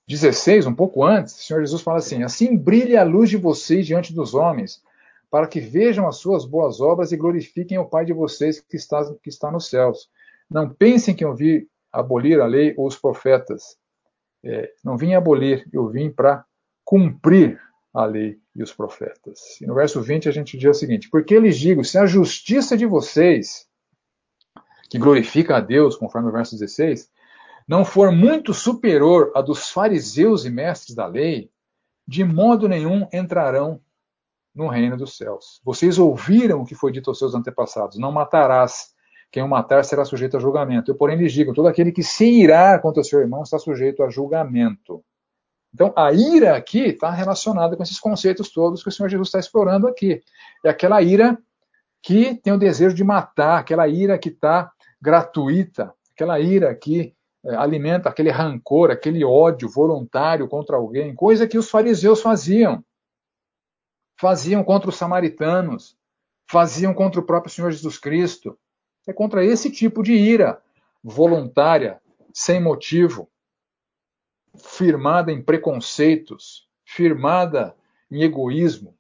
S1: 16, um pouco antes, o Senhor Jesus fala assim: Assim brilhe a luz de vocês diante dos homens, para que vejam as suas boas obras e glorifiquem o Pai de vocês que está, que está nos céus. Não pensem que eu vim abolir a lei ou os profetas. É, não vim abolir, eu vim para cumprir a lei e os profetas. E no verso 20 a gente diz o seguinte: Porque lhes digo, se a justiça de vocês, que glorifica a Deus, conforme o verso 16, não for muito superior à dos fariseus e mestres da lei, de modo nenhum entrarão no reino dos céus. Vocês ouviram o que foi dito aos seus antepassados: Não matarás. Quem o matar será sujeito a julgamento. Eu, porém, lhes digo: todo aquele que se irá contra seu irmão está sujeito a julgamento. Então, a ira aqui está relacionada com esses conceitos todos que o Senhor Jesus está explorando aqui. É aquela ira que tem o desejo de matar, aquela ira que está gratuita, aquela ira que é, alimenta aquele rancor, aquele ódio voluntário contra alguém, coisa que os fariseus faziam. Faziam contra os samaritanos, faziam contra o próprio Senhor Jesus Cristo. É contra esse tipo de ira voluntária, sem motivo, firmada em preconceitos, firmada em egoísmo,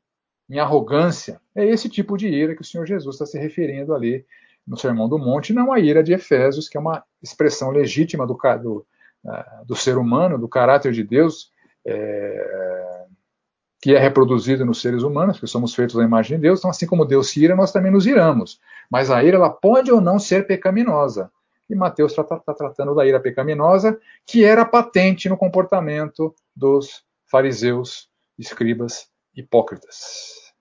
S1: em arrogância. É esse tipo de ira que o Senhor Jesus está se referindo ali no Sermão do Monte, não a ira de Efésios, que é uma expressão legítima do, do, uh, do ser humano, do caráter de Deus, é, que é reproduzido nos seres humanos, porque somos feitos à imagem de Deus, então assim como Deus se ira, nós também nos iramos. Mas a ira ela pode ou não ser pecaminosa. E Mateus está tá tratando da ira pecaminosa, que era patente no comportamento dos fariseus escribas hipócritas.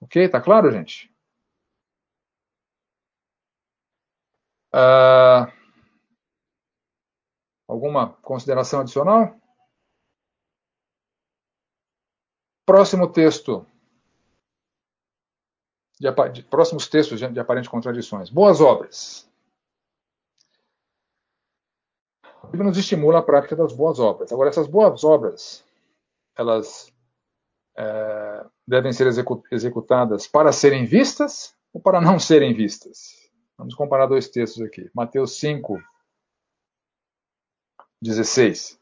S1: Ok? Tá claro, gente? Uh, alguma consideração adicional? Próximo texto. De, próximos textos de, de aparentes contradições. Boas obras. Bíblia nos estimula a prática das boas obras. Agora, essas boas obras, elas é, devem ser executadas para serem vistas ou para não serem vistas? Vamos comparar dois textos aqui. Mateus 5, 16.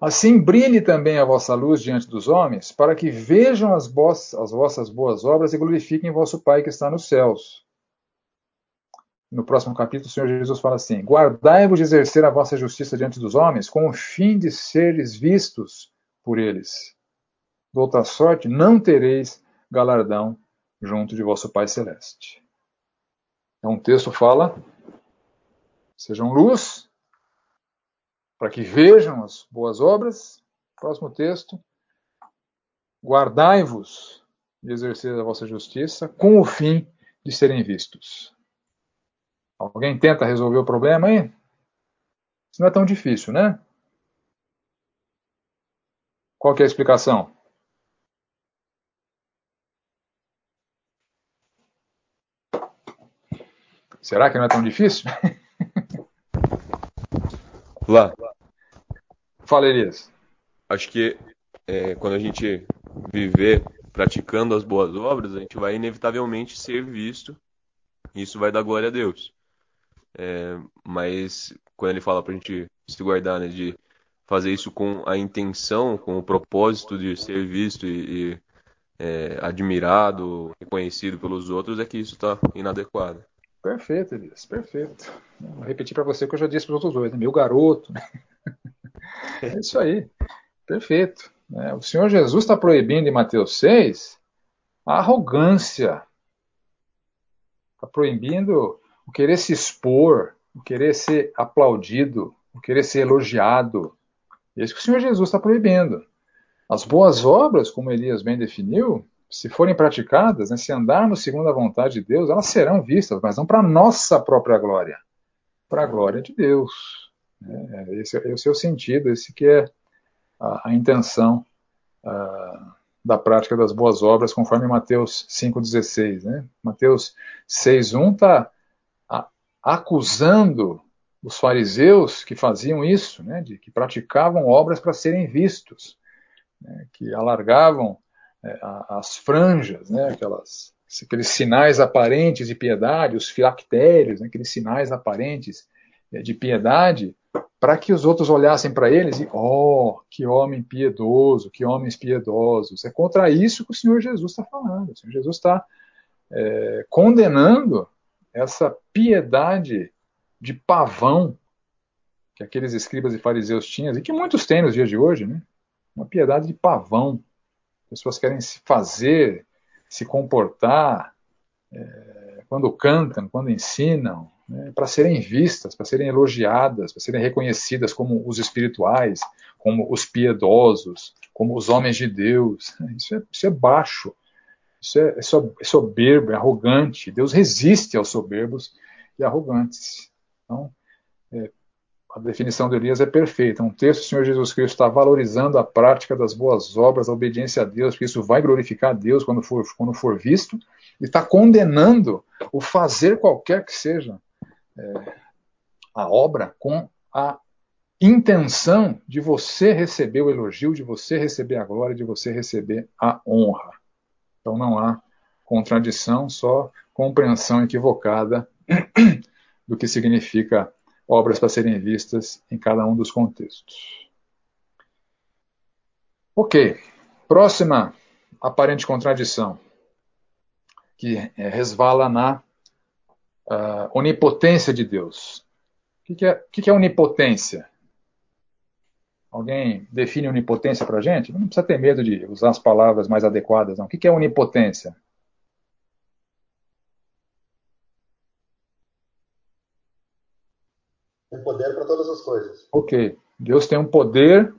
S1: Assim brilhe também a vossa luz diante dos homens, para que vejam as, as vossas boas obras e glorifiquem vosso Pai que está nos céus. No próximo capítulo, o Senhor Jesus fala assim: Guardai-vos de exercer a vossa justiça diante dos homens, com o fim de seres vistos por eles. De outra sorte, não tereis galardão junto de vosso Pai Celeste. Então, o texto fala: sejam luz, para que vejam as boas obras. Próximo texto: guardai-vos de exercer a vossa justiça, com o fim de serem vistos. Alguém tenta resolver o problema aí? Isso não é tão difícil, né? Qual é a explicação? Será que não é tão difícil? <laughs>
S4: Lá.
S1: Fala, Elias.
S4: Acho que é, quando a gente viver praticando as boas obras, a gente vai inevitavelmente ser visto. E isso vai dar glória a Deus. É, mas quando ele fala para a gente se guardar, né, de fazer isso com a intenção, com o propósito de ser visto e, e é, admirado, reconhecido pelos outros, é que isso está inadequado.
S1: Perfeito, Elias, perfeito. Vou repetir para você o que eu já disse para os outros dois, né? meu garoto. <laughs> é isso aí, perfeito. É, o Senhor Jesus está proibindo em Mateus 6 a arrogância. Está proibindo o querer se expor, o querer ser aplaudido, o querer ser elogiado. É isso que o Senhor Jesus está proibindo. As boas obras, como Elias bem definiu, se forem praticadas, né, se andarmos segundo a vontade de Deus, elas serão vistas, mas não para nossa própria glória, para a glória de Deus. É, esse, esse, é o sentido, esse que é a, a intenção a, da prática das boas obras, conforme Mateus 5,16. Né? Mateus 6,1 está acusando os fariseus que faziam isso, né, de que praticavam obras para serem vistos, né, que alargavam é, as franjas, né, aquelas, aqueles sinais aparentes de piedade, os filactérios, né, aqueles sinais aparentes é, de piedade, para que os outros olhassem para eles e, oh, que homem piedoso, que homens piedosos. É contra isso que o Senhor Jesus está falando. O Senhor Jesus está é, condenando essa piedade de pavão que aqueles escribas e fariseus tinham, e que muitos têm nos dias de hoje, né? Uma piedade de pavão. Pessoas querem se fazer, se comportar, é, quando cantam, quando ensinam, né, para serem vistas, para serem elogiadas, para serem reconhecidas como os espirituais, como os piedosos, como os homens de Deus. Isso é, isso é baixo. Isso é, é soberbo, é arrogante. Deus resiste aos soberbos e arrogantes. Então, é, a definição de Elias é perfeita. Um texto, o Senhor Jesus Cristo está valorizando a prática das boas obras, a obediência a Deus, porque isso vai glorificar a Deus quando for, quando for visto, e está condenando o fazer qualquer que seja é, a obra com a intenção de você receber o elogio, de você receber a glória, de você receber a honra. Então não há contradição, só compreensão equivocada <clears throat> do que significa obras para serem vistas em cada um dos contextos. Ok, próxima aparente contradição, que é, resvala na uh, onipotência de Deus. O que, que, é, que, que é onipotência? Alguém define onipotência para a gente? Não precisa ter medo de usar as palavras mais adequadas, não. O que é onipotência?
S3: Tem poder para todas as coisas.
S1: Ok. Deus tem um poder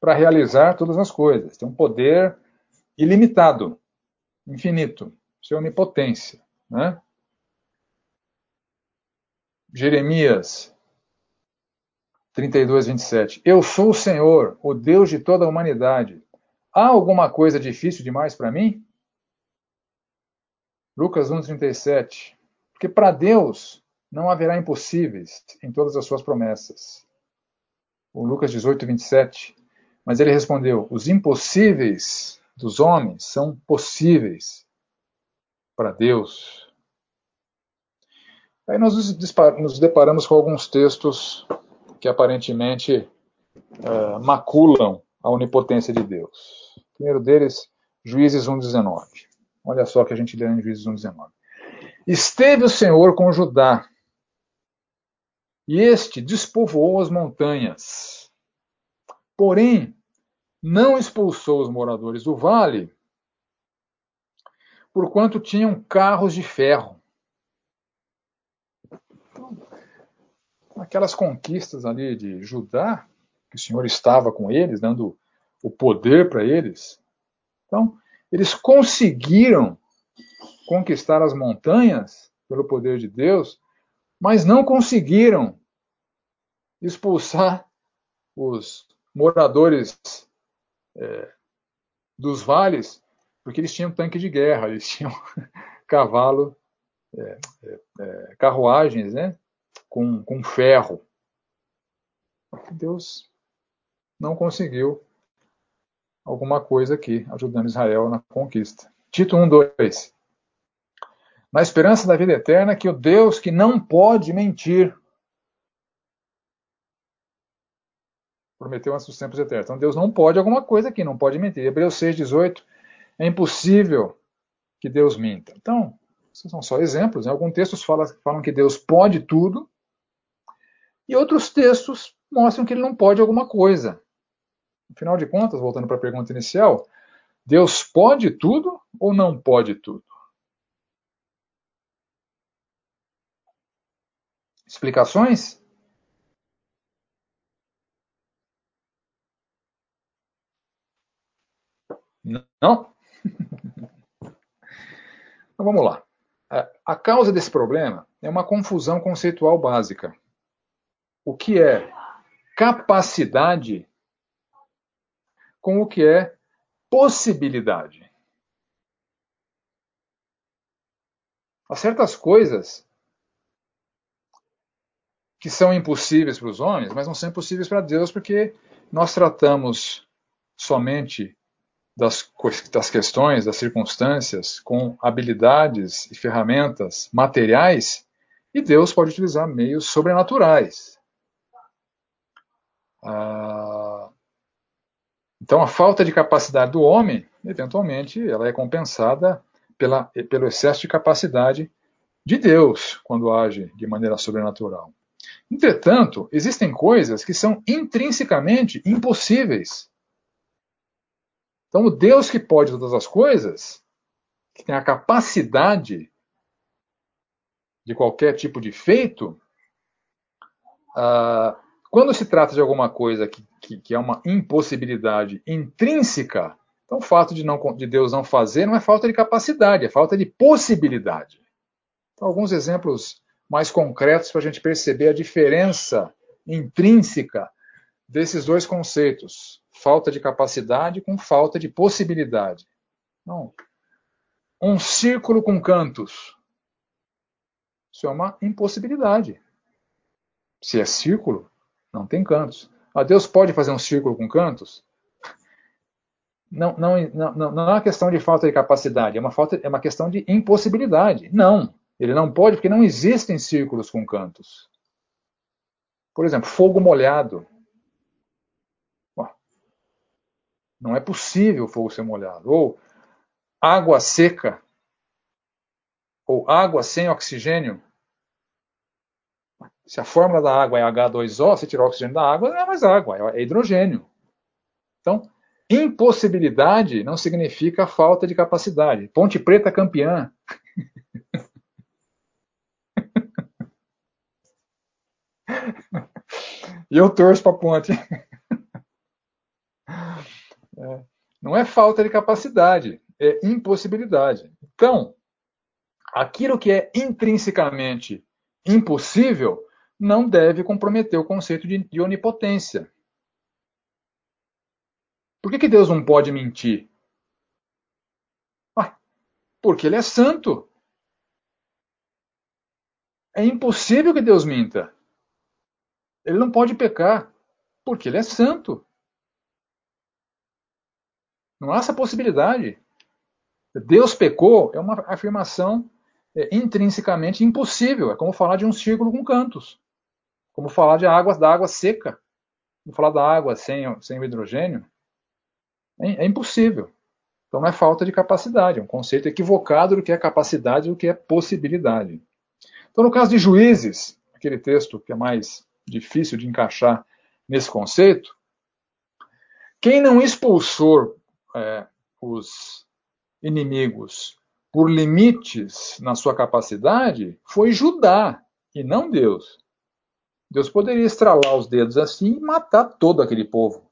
S1: para realizar todas as coisas. Tem um poder ilimitado, infinito, sua onipotência. Né? Jeremias 32, 27. Eu sou o Senhor, o Deus de toda a humanidade. Há alguma coisa difícil demais para mim? Lucas 1, 37. Porque para Deus não haverá impossíveis em todas as suas promessas. O Lucas 18, 27. Mas ele respondeu: Os impossíveis dos homens são possíveis para Deus. Aí nós nos deparamos com alguns textos que aparentemente uh, maculam a onipotência de Deus. O primeiro deles, Juízes 1,19. Olha só que a gente lê em Juízes 1,19. Esteve o Senhor com Judá, e este despovoou as montanhas. Porém, não expulsou os moradores do vale, porquanto tinham carros de ferro. Aquelas conquistas ali de Judá, que o Senhor estava com eles, dando o poder para eles. Então, eles conseguiram conquistar as montanhas pelo poder de Deus, mas não conseguiram expulsar os moradores é, dos vales, porque eles tinham tanque de guerra, eles tinham <laughs> cavalo, é, é, é carruagens, né? Com, com ferro. Deus não conseguiu alguma coisa aqui, ajudando Israel na conquista. Tito 1, 2. Na esperança da vida eterna, que o Deus que não pode mentir prometeu antes tempos eternos. Então Deus não pode alguma coisa aqui, não pode mentir. Hebreus 6, 18. É impossível que Deus minta. Então, esses são só exemplos. Né? Alguns textos falam, falam que Deus pode tudo, e outros textos mostram que ele não pode alguma coisa. Afinal de contas, voltando para a pergunta inicial, Deus pode tudo ou não pode tudo? Explicações? Não? <laughs> Então vamos lá. A causa desse problema é uma confusão conceitual básica o que é capacidade com o que é possibilidade. Há certas coisas que são impossíveis para os homens, mas não são impossíveis para Deus, porque nós tratamos somente das, das questões, das circunstâncias, com habilidades e ferramentas materiais, e Deus pode utilizar meios sobrenaturais. Ah, então, a falta de capacidade do homem, eventualmente, ela é compensada pela, pelo excesso de capacidade de Deus quando age de maneira sobrenatural. Entretanto, existem coisas que são intrinsecamente impossíveis. Então, o Deus que pode todas as coisas, que tem a capacidade de qualquer tipo de feito, uh, quando se trata de alguma coisa que, que, que é uma impossibilidade intrínseca, então o fato de, não, de Deus não fazer não é falta de capacidade, é falta de possibilidade. Então, alguns exemplos mais concretos para a gente perceber a diferença intrínseca desses dois conceitos: falta de capacidade com falta de possibilidade. Não. Um círculo com cantos. Isso é uma impossibilidade. Se é círculo, não tem cantos. Ah, Deus pode fazer um círculo com cantos? Não, não, não, não é uma questão de falta de capacidade, é uma, falta, é uma questão de impossibilidade. Não, ele não pode porque não existem círculos com cantos. Por exemplo, fogo molhado. Não é possível o fogo ser molhado. Ou água seca. Ou água sem oxigênio. Se a fórmula da água é H2O, se tirar o oxigênio da água, não é mais água, é hidrogênio. Então, impossibilidade não significa falta de capacidade. Ponte Preta campeã. <laughs> e eu torço para a ponte. <laughs> É, não é falta de capacidade, é impossibilidade. Então, aquilo que é intrinsecamente impossível não deve comprometer o conceito de, de onipotência. Por que, que Deus não pode mentir? Ah, porque ele é santo. É impossível que Deus minta. Ele não pode pecar, porque ele é santo. Não há essa possibilidade. Deus pecou é uma afirmação é, intrinsecamente impossível. É como falar de um círculo com cantos. Como falar de água, da água seca. Como falar da água sem, sem o hidrogênio. É, é impossível. Então não é falta de capacidade, é um conceito equivocado do que é capacidade e do que é possibilidade. Então, no caso de juízes, aquele texto que é mais difícil de encaixar nesse conceito, quem não expulsou é, os inimigos por limites na sua capacidade foi Judá e não Deus. Deus poderia estralar os dedos assim e matar todo aquele povo.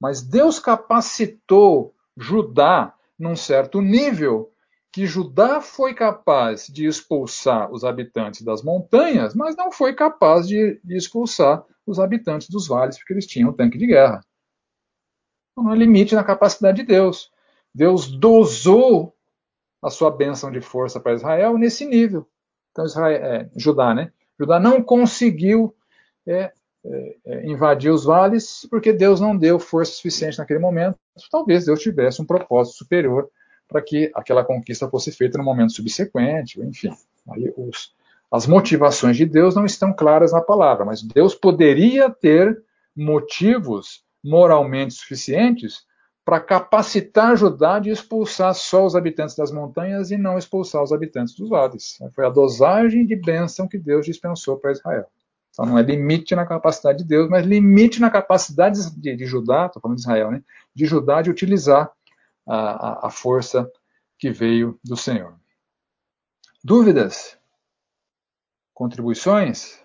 S1: Mas Deus capacitou Judá num certo nível que Judá foi capaz de expulsar os habitantes das montanhas, mas não foi capaz de, expulsar os habitantes dos vales, porque eles tinham tanque de guerra. Então, não há limite na capacidade de Deus. Deus dosou a sua bênção de força para Israel nesse nível. Então, Israel, é, Judá, né? Judá não conseguiu é, é, é invadir os vales porque Deus não deu força suficiente naquele momento. Talvez Deus tivesse um propósito superior para que aquela conquista fosse feita no momento subsequente, enfim. Aí os, as motivações de Deus não estão claras na palavra, mas Deus poderia ter motivos moralmente suficientes para capacitar Judá de expulsar só os habitantes das montanhas e não expulsar os habitantes dos vales. Foi a dosagem de bênção que Deus dispensou para Israel. Então não é limite na capacidade de Deus, mas limite na capacidade de, de Judá, estou falando de Israel, né? de Judá de utilizar a, a, força que veio do Senhor. Dúvidas? Contribuições?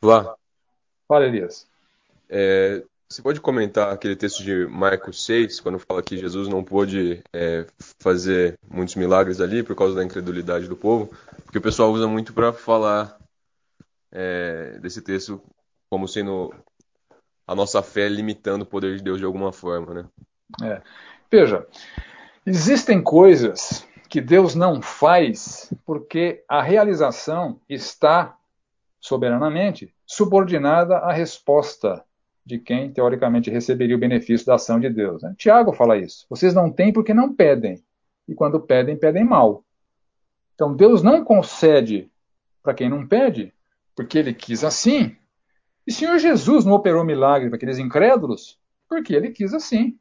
S4: Vá.
S1: Fala, Elias.
S4: É, você pode comentar aquele texto de Marcos 6, quando fala que Jesus não pôde é, fazer muitos milagres ali por causa da incredulidade do povo? Porque o pessoal usa muito para falar é, desse texto como sendo a nossa fé limitando o poder de Deus de alguma forma, né?
S1: É. Veja, existem coisas que Deus não faz porque a realização está soberanamente subordinada à resposta de quem teoricamente receberia o benefício da ação de Deus. Né? Tiago fala isso. Vocês não têm porque não pedem. E quando pedem, pedem mal. Então Deus não concede para quem não pede, porque ele quis assim. E o Senhor Jesus não operou milagre para aqueles incrédulos, porque ele quis assim.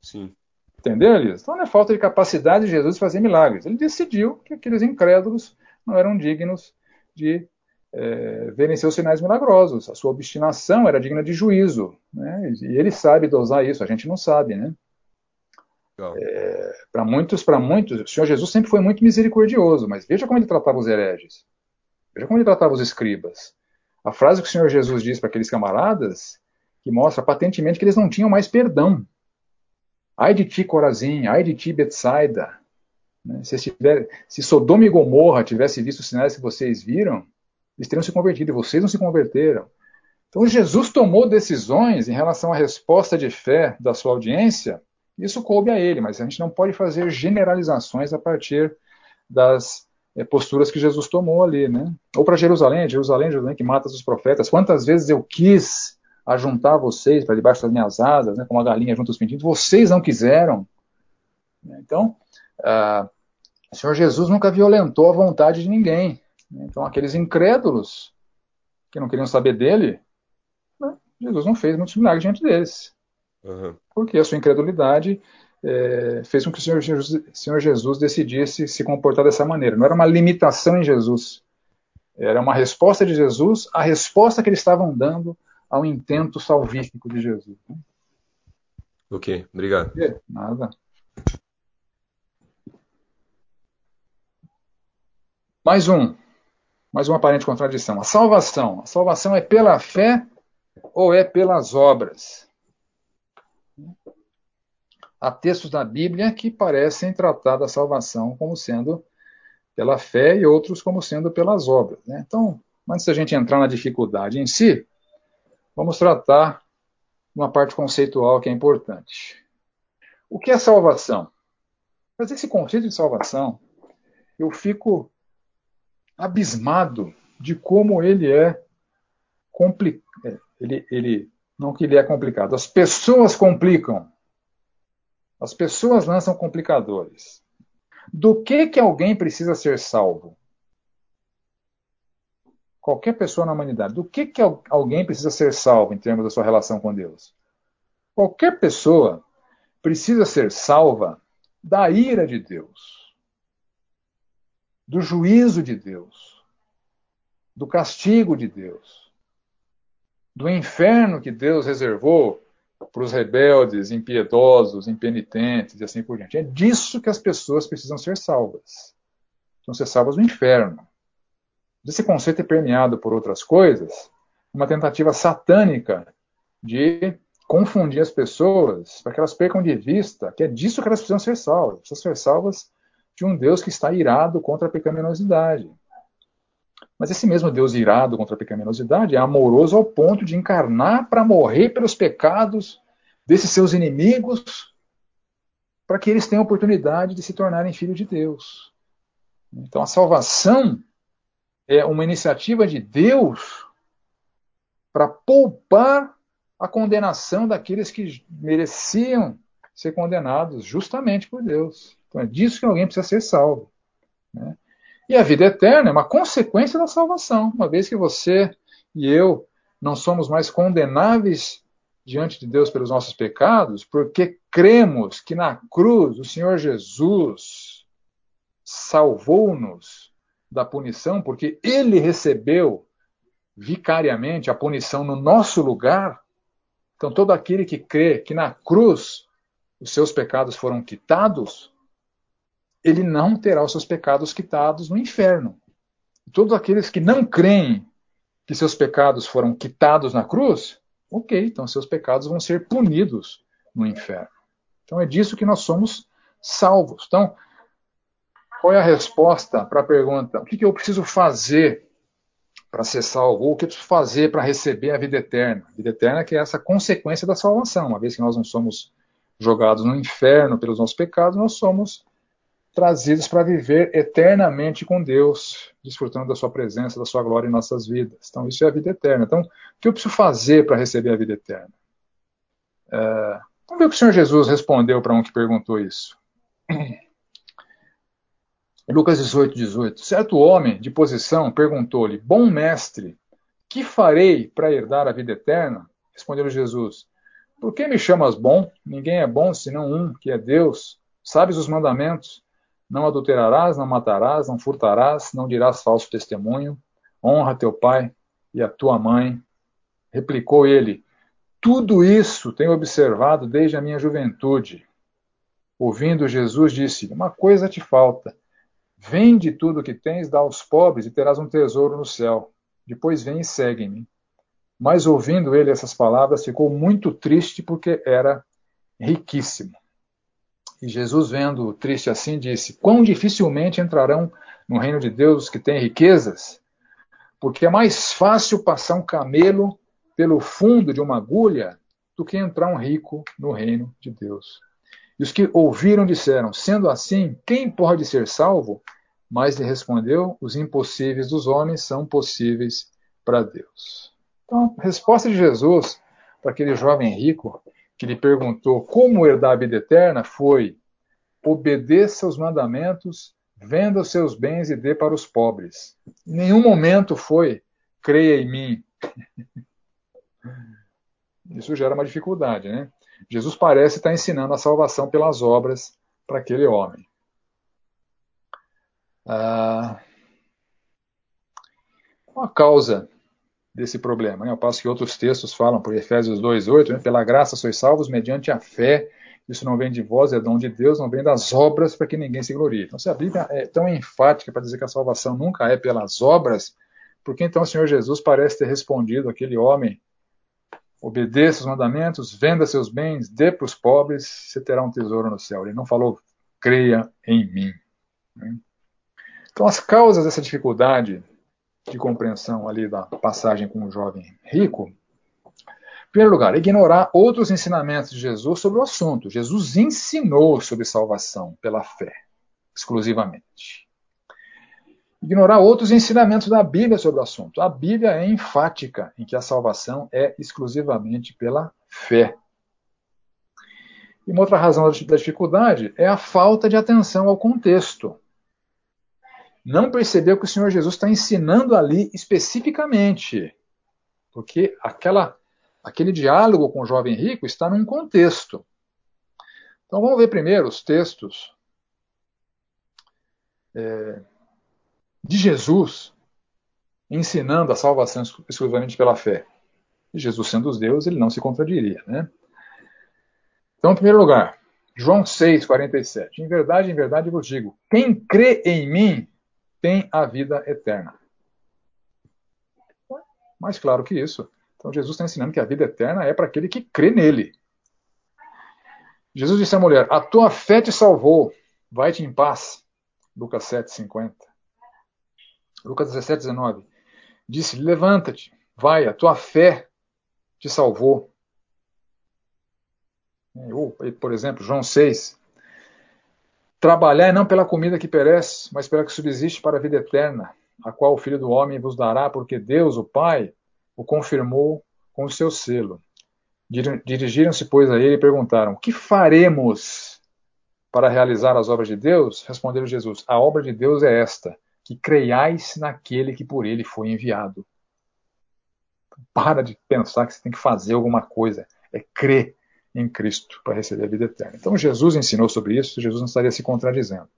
S4: Sim.
S1: Entendeu, Elias? Então não é falta de capacidade de Jesus fazer milagres. Ele decidiu que aqueles incrédulos não eram dignos de é, verem seus sinais milagrosos. A sua obstinação era digna de juízo. Né? E ele sabe dosar isso, a gente não sabe, né? É, para muitos, para muitos, o Senhor Jesus sempre foi muito misericordioso, mas veja como ele tratava os hereges. Veja como ele tratava os escribas. A frase que o Senhor Jesus diz para aqueles camaradas, que mostra patentemente que eles não tinham mais perdão. Ai de ti, Corazim, ai de ti, Betsaida. Né? Se, tiver, se Sodoma e Gomorra tivesse visto os sinais que vocês viram, eles teriam se convertido e vocês não se converteram. Então Jesus tomou decisões em relação à resposta de fé da sua audiência, isso coube a ele, mas a gente não pode fazer generalizações a partir das é, posturas que Jesus tomou ali, né? Ou para Jerusalém, Jerusalém, Jerusalém que mata os profetas. Quantas vezes eu quis ajuntar vocês para debaixo das minhas asas, né, como a galinha junto os pintinhos, vocês não quiseram. Então, uh, o Senhor Jesus nunca violentou a vontade de ninguém. Então, aqueles incrédulos que não queriam saber dele, né, Jesus não fez muitos milagres diante deles. Uhum. Porque a sua incredulidade é, fez com que o Senhor Jesus, Senhor Jesus decidisse se comportar dessa maneira. Não era uma limitação em Jesus. Era uma resposta de Jesus à resposta que eles estavam dando ao intento salvífico de Jesus.
S4: Ok, obrigado.
S1: Nada. Mais um. Mais uma aparente contradição. A salvação. A salvação é pela fé ou é pelas obras? Há textos da Bíblia que parecem tratar da salvação como sendo pela fé e outros como sendo pelas obras. Né? Então, antes da gente entrar na dificuldade em si, vamos tratar uma parte conceitual que é importante. O que é salvação? Mas esse conceito de salvação, eu fico abismado de como ele é complicado. É, ele, ele, não que ele é complicado, as pessoas complicam. As pessoas lançam complicadores. Do que que alguém precisa ser salvo? Qualquer pessoa na humanidade, do que que alguém precisa ser salvo em termos da sua relação com Deus? Qualquer pessoa precisa ser salva da ira de Deus, do juízo de Deus, do castigo de Deus, do inferno que Deus reservou para os rebeldes, impiedosos, impenitentes e assim por diante. É disso que as pessoas precisam ser salvas. Precisam ser salvas do inferno. Esse conceito é permeado por outras coisas, uma tentativa satânica de confundir as pessoas para que elas percam de vista que é disso que elas precisam ser salvas. Precisam ser salvas de um Deus que está irado contra a pecaminosidade. Mas esse mesmo Deus irado contra a pecaminosidade é amoroso ao ponto de encarnar para morrer pelos pecados desses seus inimigos, para que eles tenham a oportunidade de se tornarem filhos de Deus. Então a salvação é uma iniciativa de Deus para poupar a condenação daqueles que mereciam ser condenados justamente por Deus. Então é disso que alguém precisa ser salvo. Né? E a vida eterna é uma consequência da salvação, uma vez que você e eu não somos mais condenáveis diante de Deus pelos nossos pecados, porque cremos que na cruz o Senhor Jesus salvou-nos da punição, porque ele recebeu vicariamente a punição no nosso lugar. Então, todo aquele que crê que na cruz os seus pecados foram quitados, ele não terá os seus pecados quitados no inferno. Todos aqueles que não creem que seus pecados foram quitados na cruz, ok, então seus pecados vão ser punidos no inferno. Então é disso que nós somos salvos. Então, qual é a resposta para a pergunta: o que, eu preciso fazer para ser salvo? Ou o que eu preciso fazer para receber a vida eterna? A vida eterna que é essa consequência da salvação. Uma vez que nós não somos jogados no inferno pelos nossos pecados, nós somos trazidos para viver eternamente com Deus, desfrutando da sua presença, da sua glória em nossas vidas. Então, isso é a vida eterna. Então, o que eu preciso fazer para receber a vida eterna? É, vamos ver o que o Senhor Jesus respondeu para um que perguntou isso. <clears throat> Lucas 18, 18. Certo homem de posição perguntou-lhe: Bom mestre, que farei para herdar a vida eterna? Respondeu Jesus: Por que me chamas bom? Ninguém é bom senão um, que é Deus. Sabes os mandamentos? Não adulterarás, não matarás, não furtarás, não dirás falso testemunho, honra teu pai e a tua mãe. Replicou ele: Tudo isso tenho observado desde a minha juventude. Ouvindo Jesus, disse: Uma coisa te falta. Vende tudo o que tens, dá aos pobres e terás um tesouro no céu. Depois vem e segue-me. Mas ouvindo ele essas palavras, ficou muito triste porque era riquíssimo. E Jesus, vendo triste assim, disse: Quão dificilmente entrarão no reino de Deus os que têm riquezas? Porque é mais fácil passar um camelo pelo fundo de uma agulha do que entrar um rico no reino de Deus. E os que ouviram disseram: Sendo assim, quem pode ser salvo? Mas lhe respondeu: Os impossíveis dos homens são possíveis para Deus. Então, a resposta de Jesus para aquele jovem rico que lhe perguntou como herdar a vida eterna foi: obedeça aos mandamentos, venda os seus bens e dê para os pobres. Em nenhum momento foi: creia em mim. <laughs> Isso gera uma dificuldade, né? Jesus parece estar ensinando a salvação pelas obras para aquele homem. Ah, qual a causa desse problema. Né? Ao passo que outros textos falam, por Efésios 2,8, né? pela graça sois salvos mediante a fé, isso não vem de vós, é dom de Deus, não vem das obras para que ninguém se glorie. Então, se a Bíblia é tão enfática para dizer que a salvação nunca é pelas obras, por que então o Senhor Jesus parece ter respondido aquele homem obedeça os mandamentos, venda seus bens, dê para os pobres, você terá um tesouro no céu. Ele não falou, creia em mim. Né? Então, as causas dessa dificuldade de compreensão ali da passagem com o jovem rico, em primeiro lugar, ignorar outros ensinamentos de Jesus sobre o assunto. Jesus ensinou sobre salvação pela fé, exclusivamente. Ignorar outros ensinamentos da Bíblia sobre o assunto. A Bíblia é enfática em que a salvação é exclusivamente pela fé. E uma outra razão da dificuldade é a falta de atenção ao contexto não percebeu que o Senhor Jesus está ensinando ali especificamente. Porque aquela, aquele diálogo com o jovem rico está num contexto. Então vamos ver primeiro os textos é, de Jesus ensinando a salvação exclusivamente pela fé. E Jesus sendo Deus, ele não se contradiria. Né? Então, em primeiro lugar, João 6, 47. Em verdade, em verdade vos digo: quem crê em mim tem a vida eterna. Mais claro que isso. Então Jesus está ensinando que a vida eterna é para aquele que crê nele. Jesus disse à mulher: A tua fé te salvou, vai-te em paz. Lucas 7, 50. Lucas 17, 19. Disse: Levanta-te, vai, a tua fé te salvou. Ou, por exemplo, João 6, Trabalhai não pela comida que perece, mas pela que subsiste para a vida eterna, a qual o Filho do Homem vos dará, porque Deus, o Pai, o confirmou com o seu selo. Dirigiram-se, pois, a ele e perguntaram: Que faremos para realizar as obras de Deus? Respondeu Jesus: A obra de Deus é esta, que creiais naquele que por ele foi enviado. Para de pensar que você tem que fazer alguma coisa. É crer em Cristo para receber a vida eterna. Então Jesus ensinou sobre isso, Jesus não estaria se contradizendo.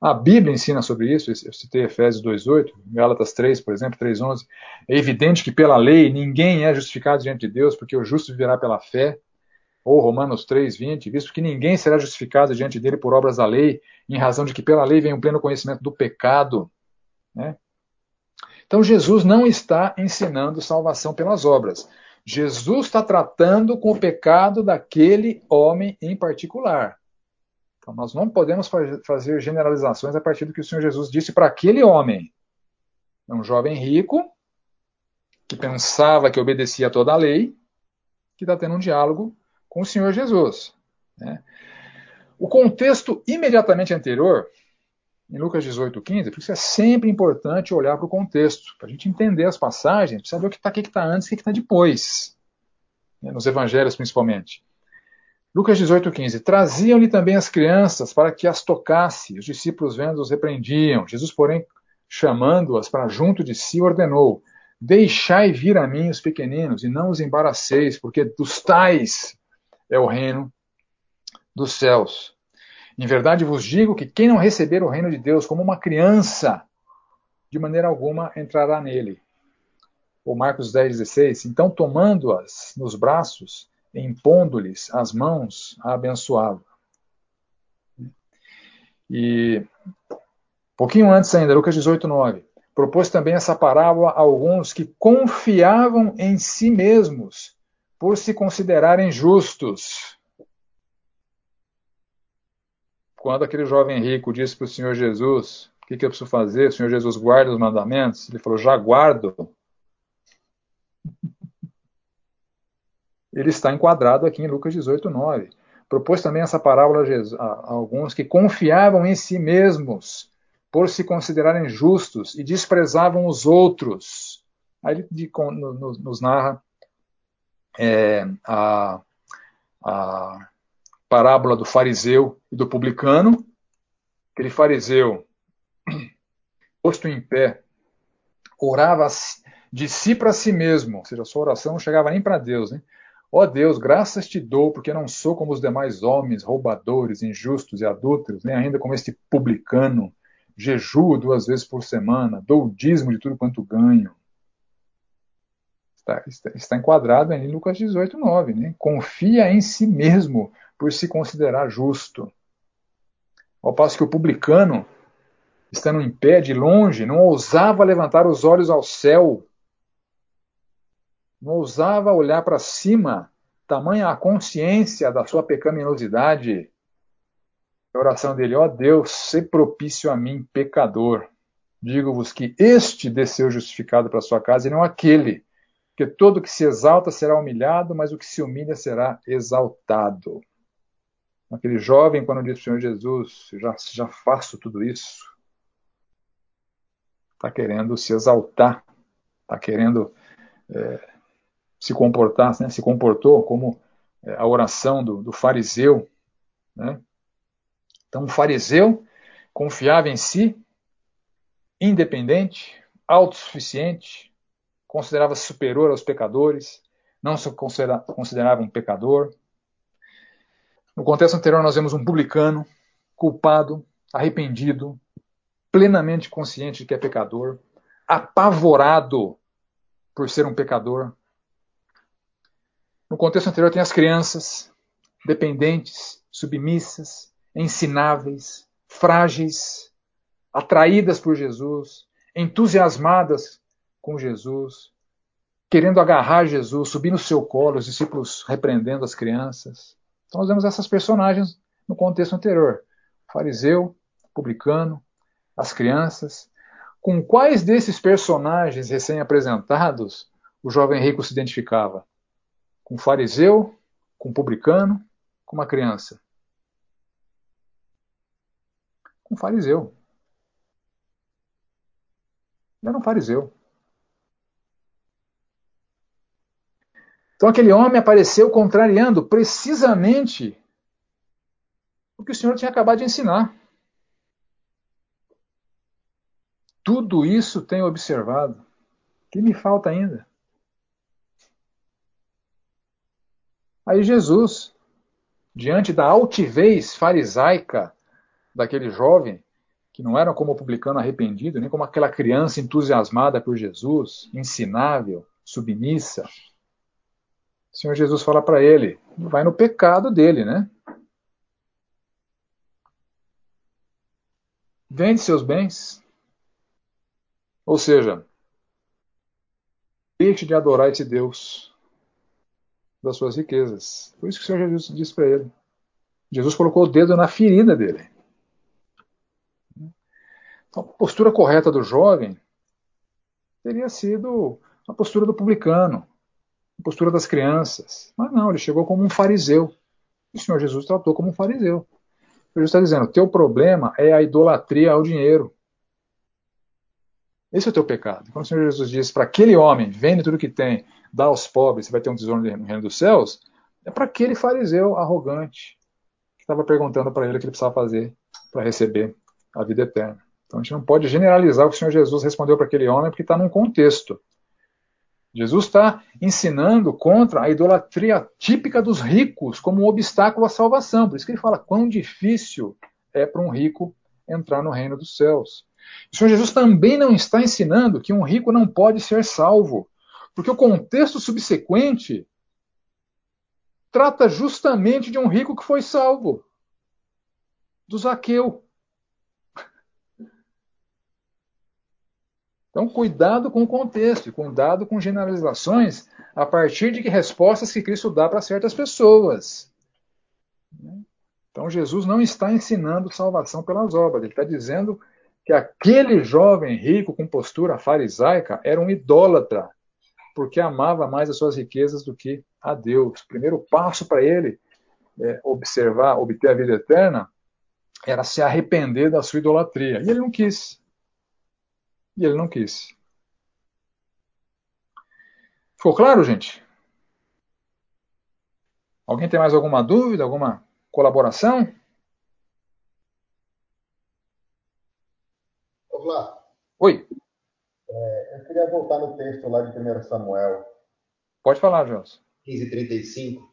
S1: A Bíblia ensina sobre isso, eu citei Efésios 2.8, Gálatas 3, por exemplo, 3.11. É evidente que pela lei ninguém é justificado diante de Deus, porque o justo viverá pela fé. Ou Romanos 3.20, visto que ninguém será justificado diante dele por obras da lei, em razão de que pela lei vem um pleno conhecimento do pecado. Né? Então Jesus não está ensinando salvação pelas obras. Jesus está tratando com o pecado daquele homem em particular. Então, nós não podemos fazer generalizações a partir do que o Senhor Jesus disse para aquele homem. É um jovem rico, que pensava que obedecia a toda a lei, que está tendo um diálogo com o Senhor Jesus. Né? O contexto imediatamente anterior em Lucas 18, 15, por isso é sempre importante olhar para o contexto, para a gente entender as passagens, precisa saber o que está tá antes e o que está depois, né, nos evangelhos principalmente. Lucas 18, 15. Traziam-lhe também as crianças para que as tocasse. Os discípulos vendo os repreendiam. Jesus, porém, chamando-as para junto de si, ordenou: Deixai vir a mim os pequeninos e não os embaraceis, porque dos tais é o reino dos céus. Em verdade vos digo que quem não receber o reino de Deus como uma criança, de maneira alguma entrará nele. Ou Marcos 10, 16. Então, tomando-as nos braços, impondo-lhes as mãos, a abençoava. E pouquinho antes ainda, Lucas 18, 9. Propôs também essa parábola a alguns que confiavam em si mesmos por se considerarem justos quando aquele jovem rico disse para o Senhor Jesus: O que, que eu preciso fazer? O Senhor Jesus guarda os mandamentos? Ele falou: Já guardo. Ele está enquadrado aqui em Lucas 18, 9. Propôs também essa parábola a alguns que confiavam em si mesmos por se considerarem justos e desprezavam os outros. Aí ele nos narra é, a, a parábola do fariseu e do publicano. Aquele fariseu, <clears throat> posto em pé, orava de si para si mesmo, ou seja, a sua oração não chegava nem para Deus. Né? Ó oh Deus, graças te dou, porque não sou como os demais homens, roubadores, injustos e adúlteros, nem ainda como este publicano. Jejuo duas vezes por semana, dou o dízimo de tudo quanto ganho. Está, está, está enquadrado em Lucas 18, 9. Né? Confia em si mesmo, por se considerar justo. Ao passo que o publicano, estando em pé de longe, não ousava levantar os olhos ao céu, não ousava olhar para cima, tamanha a consciência da sua pecaminosidade. A oração dele, ó oh Deus, se propício a mim, pecador. Digo-vos que este desceu justificado para sua casa e não aquele, que todo que se exalta será humilhado, mas o que se humilha será exaltado. Aquele jovem, quando diz para o Senhor Jesus, já, já faço tudo isso, está querendo se exaltar, está querendo é, se comportar, né, se comportou como é, a oração do, do fariseu. Né? Então, o fariseu confiava em si, independente, autossuficiente, considerava-se superior aos pecadores, não se considerava um pecador. No contexto anterior, nós vemos um publicano culpado, arrependido, plenamente consciente de que é pecador, apavorado por ser um pecador, no contexto anterior tem as crianças, dependentes, submissas, ensináveis, frágeis, atraídas por Jesus, entusiasmadas com Jesus, querendo agarrar Jesus, subir no seu colo, os discípulos repreendendo as crianças. Então nós vemos essas personagens no contexto anterior: o fariseu, o publicano, as crianças. Com quais desses personagens recém-apresentados o jovem rico se identificava? com um fariseu, com um publicano, com uma criança. Com um fariseu. Ele era um fariseu. Então aquele homem apareceu contrariando precisamente o que o Senhor tinha acabado de ensinar. Tudo isso tenho observado. O que me falta ainda? Aí Jesus, diante da altivez farisaica daquele jovem, que não era como o publicano arrependido, nem como aquela criança entusiasmada por Jesus, ensinável, submissa, o Senhor Jesus fala para ele, vai no pecado dele, né? Vende seus bens. Ou seja, deixe de adorar esse Deus das suas riquezas. Foi isso que o Senhor Jesus disse para ele. Jesus colocou o dedo na ferida dele. Então, a postura correta do jovem teria sido a postura do publicano, postura das crianças. Mas não, ele chegou como um fariseu. O Senhor Jesus tratou como um fariseu. Jesus está dizendo: teu problema é a idolatria ao dinheiro. Esse é o teu pecado. Quando o Senhor Jesus diz para aquele homem: vende tudo que tem, dá aos pobres, você vai ter um tesouro no reino dos céus, é para aquele fariseu arrogante que estava perguntando para ele o que ele precisava fazer para receber a vida eterna. Então a gente não pode generalizar o que o Senhor Jesus respondeu para aquele homem, porque está num contexto. Jesus está ensinando contra a idolatria típica dos ricos como um obstáculo à salvação. Por isso que ele fala quão difícil é para um rico entrar no reino dos céus. O Senhor Jesus também não está ensinando que um rico não pode ser salvo. Porque o contexto subsequente trata justamente de um rico que foi salvo do Zaqueu. Então, cuidado com o contexto, cuidado com generalizações a partir de que respostas que Cristo dá para certas pessoas. Então, Jesus não está ensinando salvação pelas obras, ele está dizendo que aquele jovem rico com postura farisaica era um idólatra porque amava mais as suas riquezas do que a Deus. O primeiro passo para ele é, observar, obter a vida eterna, era se arrepender da sua idolatria. E ele não quis. E ele não quis. Ficou claro, gente? Alguém tem mais alguma dúvida, alguma colaboração?
S3: Olá.
S1: Oi.
S3: É, eu queria voltar no texto lá de 1 Samuel.
S1: Pode falar, Jones.
S3: 15:35.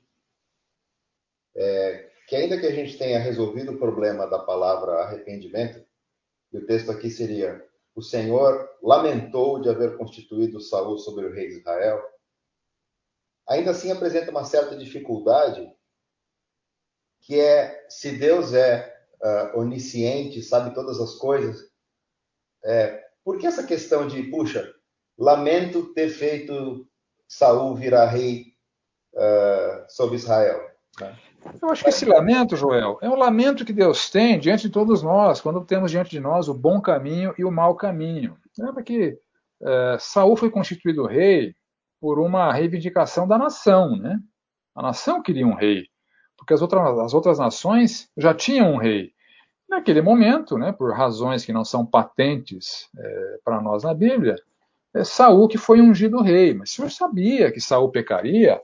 S3: É, que ainda que a gente tenha resolvido o problema da palavra arrependimento, e o texto aqui seria: o Senhor lamentou de haver constituído Saul sobre o rei de Israel. Ainda assim apresenta uma certa dificuldade, que é se Deus é uh, onisciente, sabe todas as coisas, é, por que essa questão de, puxa, lamento ter feito Saul virá rei uh, sobre Israel. Né?
S1: Eu acho que esse lamento, Joel, é um lamento que Deus tem diante de todos nós, quando temos diante de nós o bom caminho e o mau caminho. Lembra que uh, Saul foi constituído rei por uma reivindicação da nação, né? A nação queria um rei, porque as outras, as outras nações já tinham um rei. Naquele momento, né, por razões que não são patentes é, para nós na Bíblia, é Saul que foi ungido rei. Mas o Senhor sabia que Saul pecaria,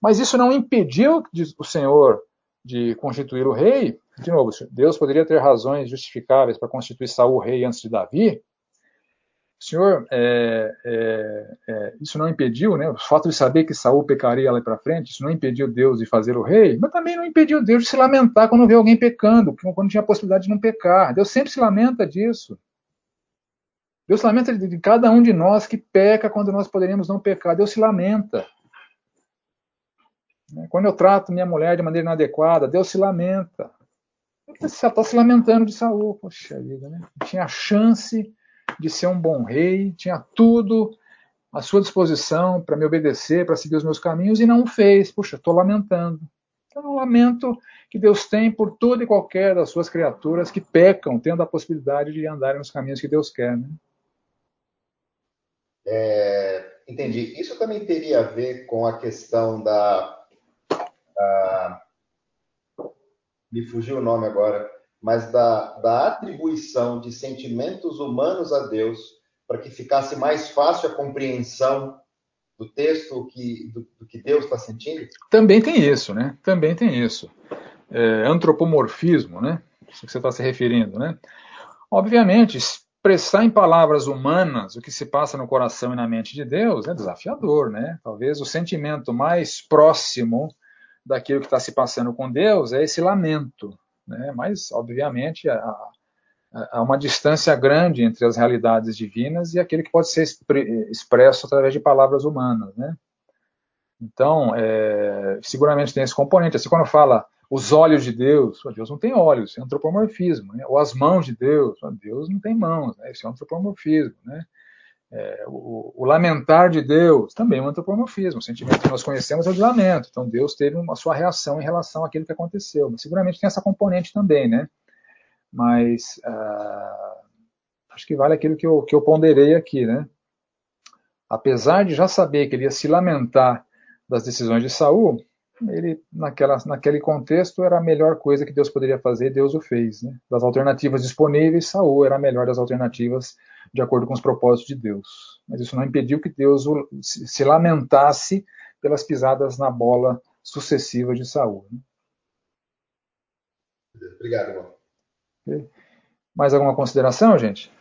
S1: mas isso não impediu o Senhor de constituir o rei. De novo, Deus poderia ter razões justificáveis para constituir Saul rei antes de Davi. Senhor, é, é, é, isso não impediu, né? O fato de saber que Saul pecaria lá para frente, isso não impediu Deus de fazer o rei, mas também não impediu Deus de se lamentar quando vê alguém pecando, quando tinha a possibilidade de não pecar. Deus sempre se lamenta disso. Deus se lamenta de cada um de nós que peca quando nós poderíamos não pecar. Deus se lamenta. Né? Quando eu trato minha mulher de maneira inadequada, Deus se lamenta. Ele está se lamentando de Saul. Poxa vida, né? Tinha a chance de ser um bom rei, tinha tudo à sua disposição para me obedecer, para seguir os meus caminhos, e não fez. Puxa, estou lamentando. Então, um lamento que Deus tem por toda e qualquer das suas criaturas que pecam, tendo a possibilidade de andarem nos caminhos que Deus quer. Né?
S3: É, entendi. Isso também teria a ver com a questão da, da. Me fugiu o nome agora mas da, da atribuição de sentimentos humanos a Deus, para que ficasse mais fácil a compreensão do texto que, do, do que Deus está sentindo?
S1: Também tem isso, né? Também tem isso. É, antropomorfismo, né? Isso que você está se referindo, né? Obviamente, expressar em palavras humanas o que se passa no coração e na mente de Deus é desafiador, né? Talvez o sentimento mais próximo daquilo que está se passando com Deus é esse lamento, né? mas, obviamente, há, uma distância grande entre as realidades divinas e aquilo que pode ser expresso através de palavras humanas. Né? Então, é, seguramente tem esse componente. Assim, quando fala os olhos de Deus, Deus não tem olhos, isso é antropomorfismo. Né? Ou as mãos de Deus, Deus não tem mãos, né? isso é antropomorfismo. Né? É, o, o, lamentar de Deus também é um antropomorfismo. O sentimento que nós conhecemos é de lamento. Então Deus teve uma sua reação em relação àquilo que aconteceu. Mas seguramente tem essa componente também, né? Mas uh, acho que vale aquilo que eu, que eu ponderei aqui, né? Apesar de já saber que ele ia se lamentar das decisões de Saul, ele naquela, naquele contexto era a melhor coisa que Deus poderia fazer, Deus o fez. Né? Das alternativas disponíveis, Saul era a melhor das alternativas de acordo com os propósitos de Deus. Mas isso não impediu que Deus se lamentasse pelas pisadas na bola sucessivas de Saul. Né?
S3: Obrigado, irmão.
S1: Mais alguma consideração, gente?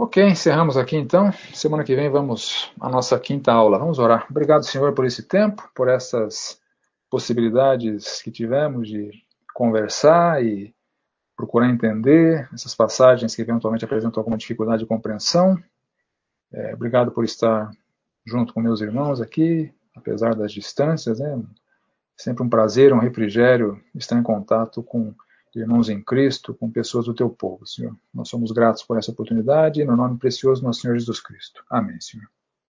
S1: Ok, encerramos aqui então. Semana que vem vamos à nossa quinta aula. Vamos orar. Obrigado, Senhor, por esse tempo, por essas possibilidades que tivemos de conversar e procurar entender essas passagens que eventualmente apresentam alguma dificuldade de compreensão. É, obrigado por estar junto com meus irmãos aqui, apesar das distâncias. Né? Sempre um prazer, um refrigério estar em contato com irmãos em Cristo, com pessoas do teu povo, Senhor. Nós somos gratos por essa oportunidade, no nome precioso do nosso Senhor Jesus Cristo. Amém, Senhor.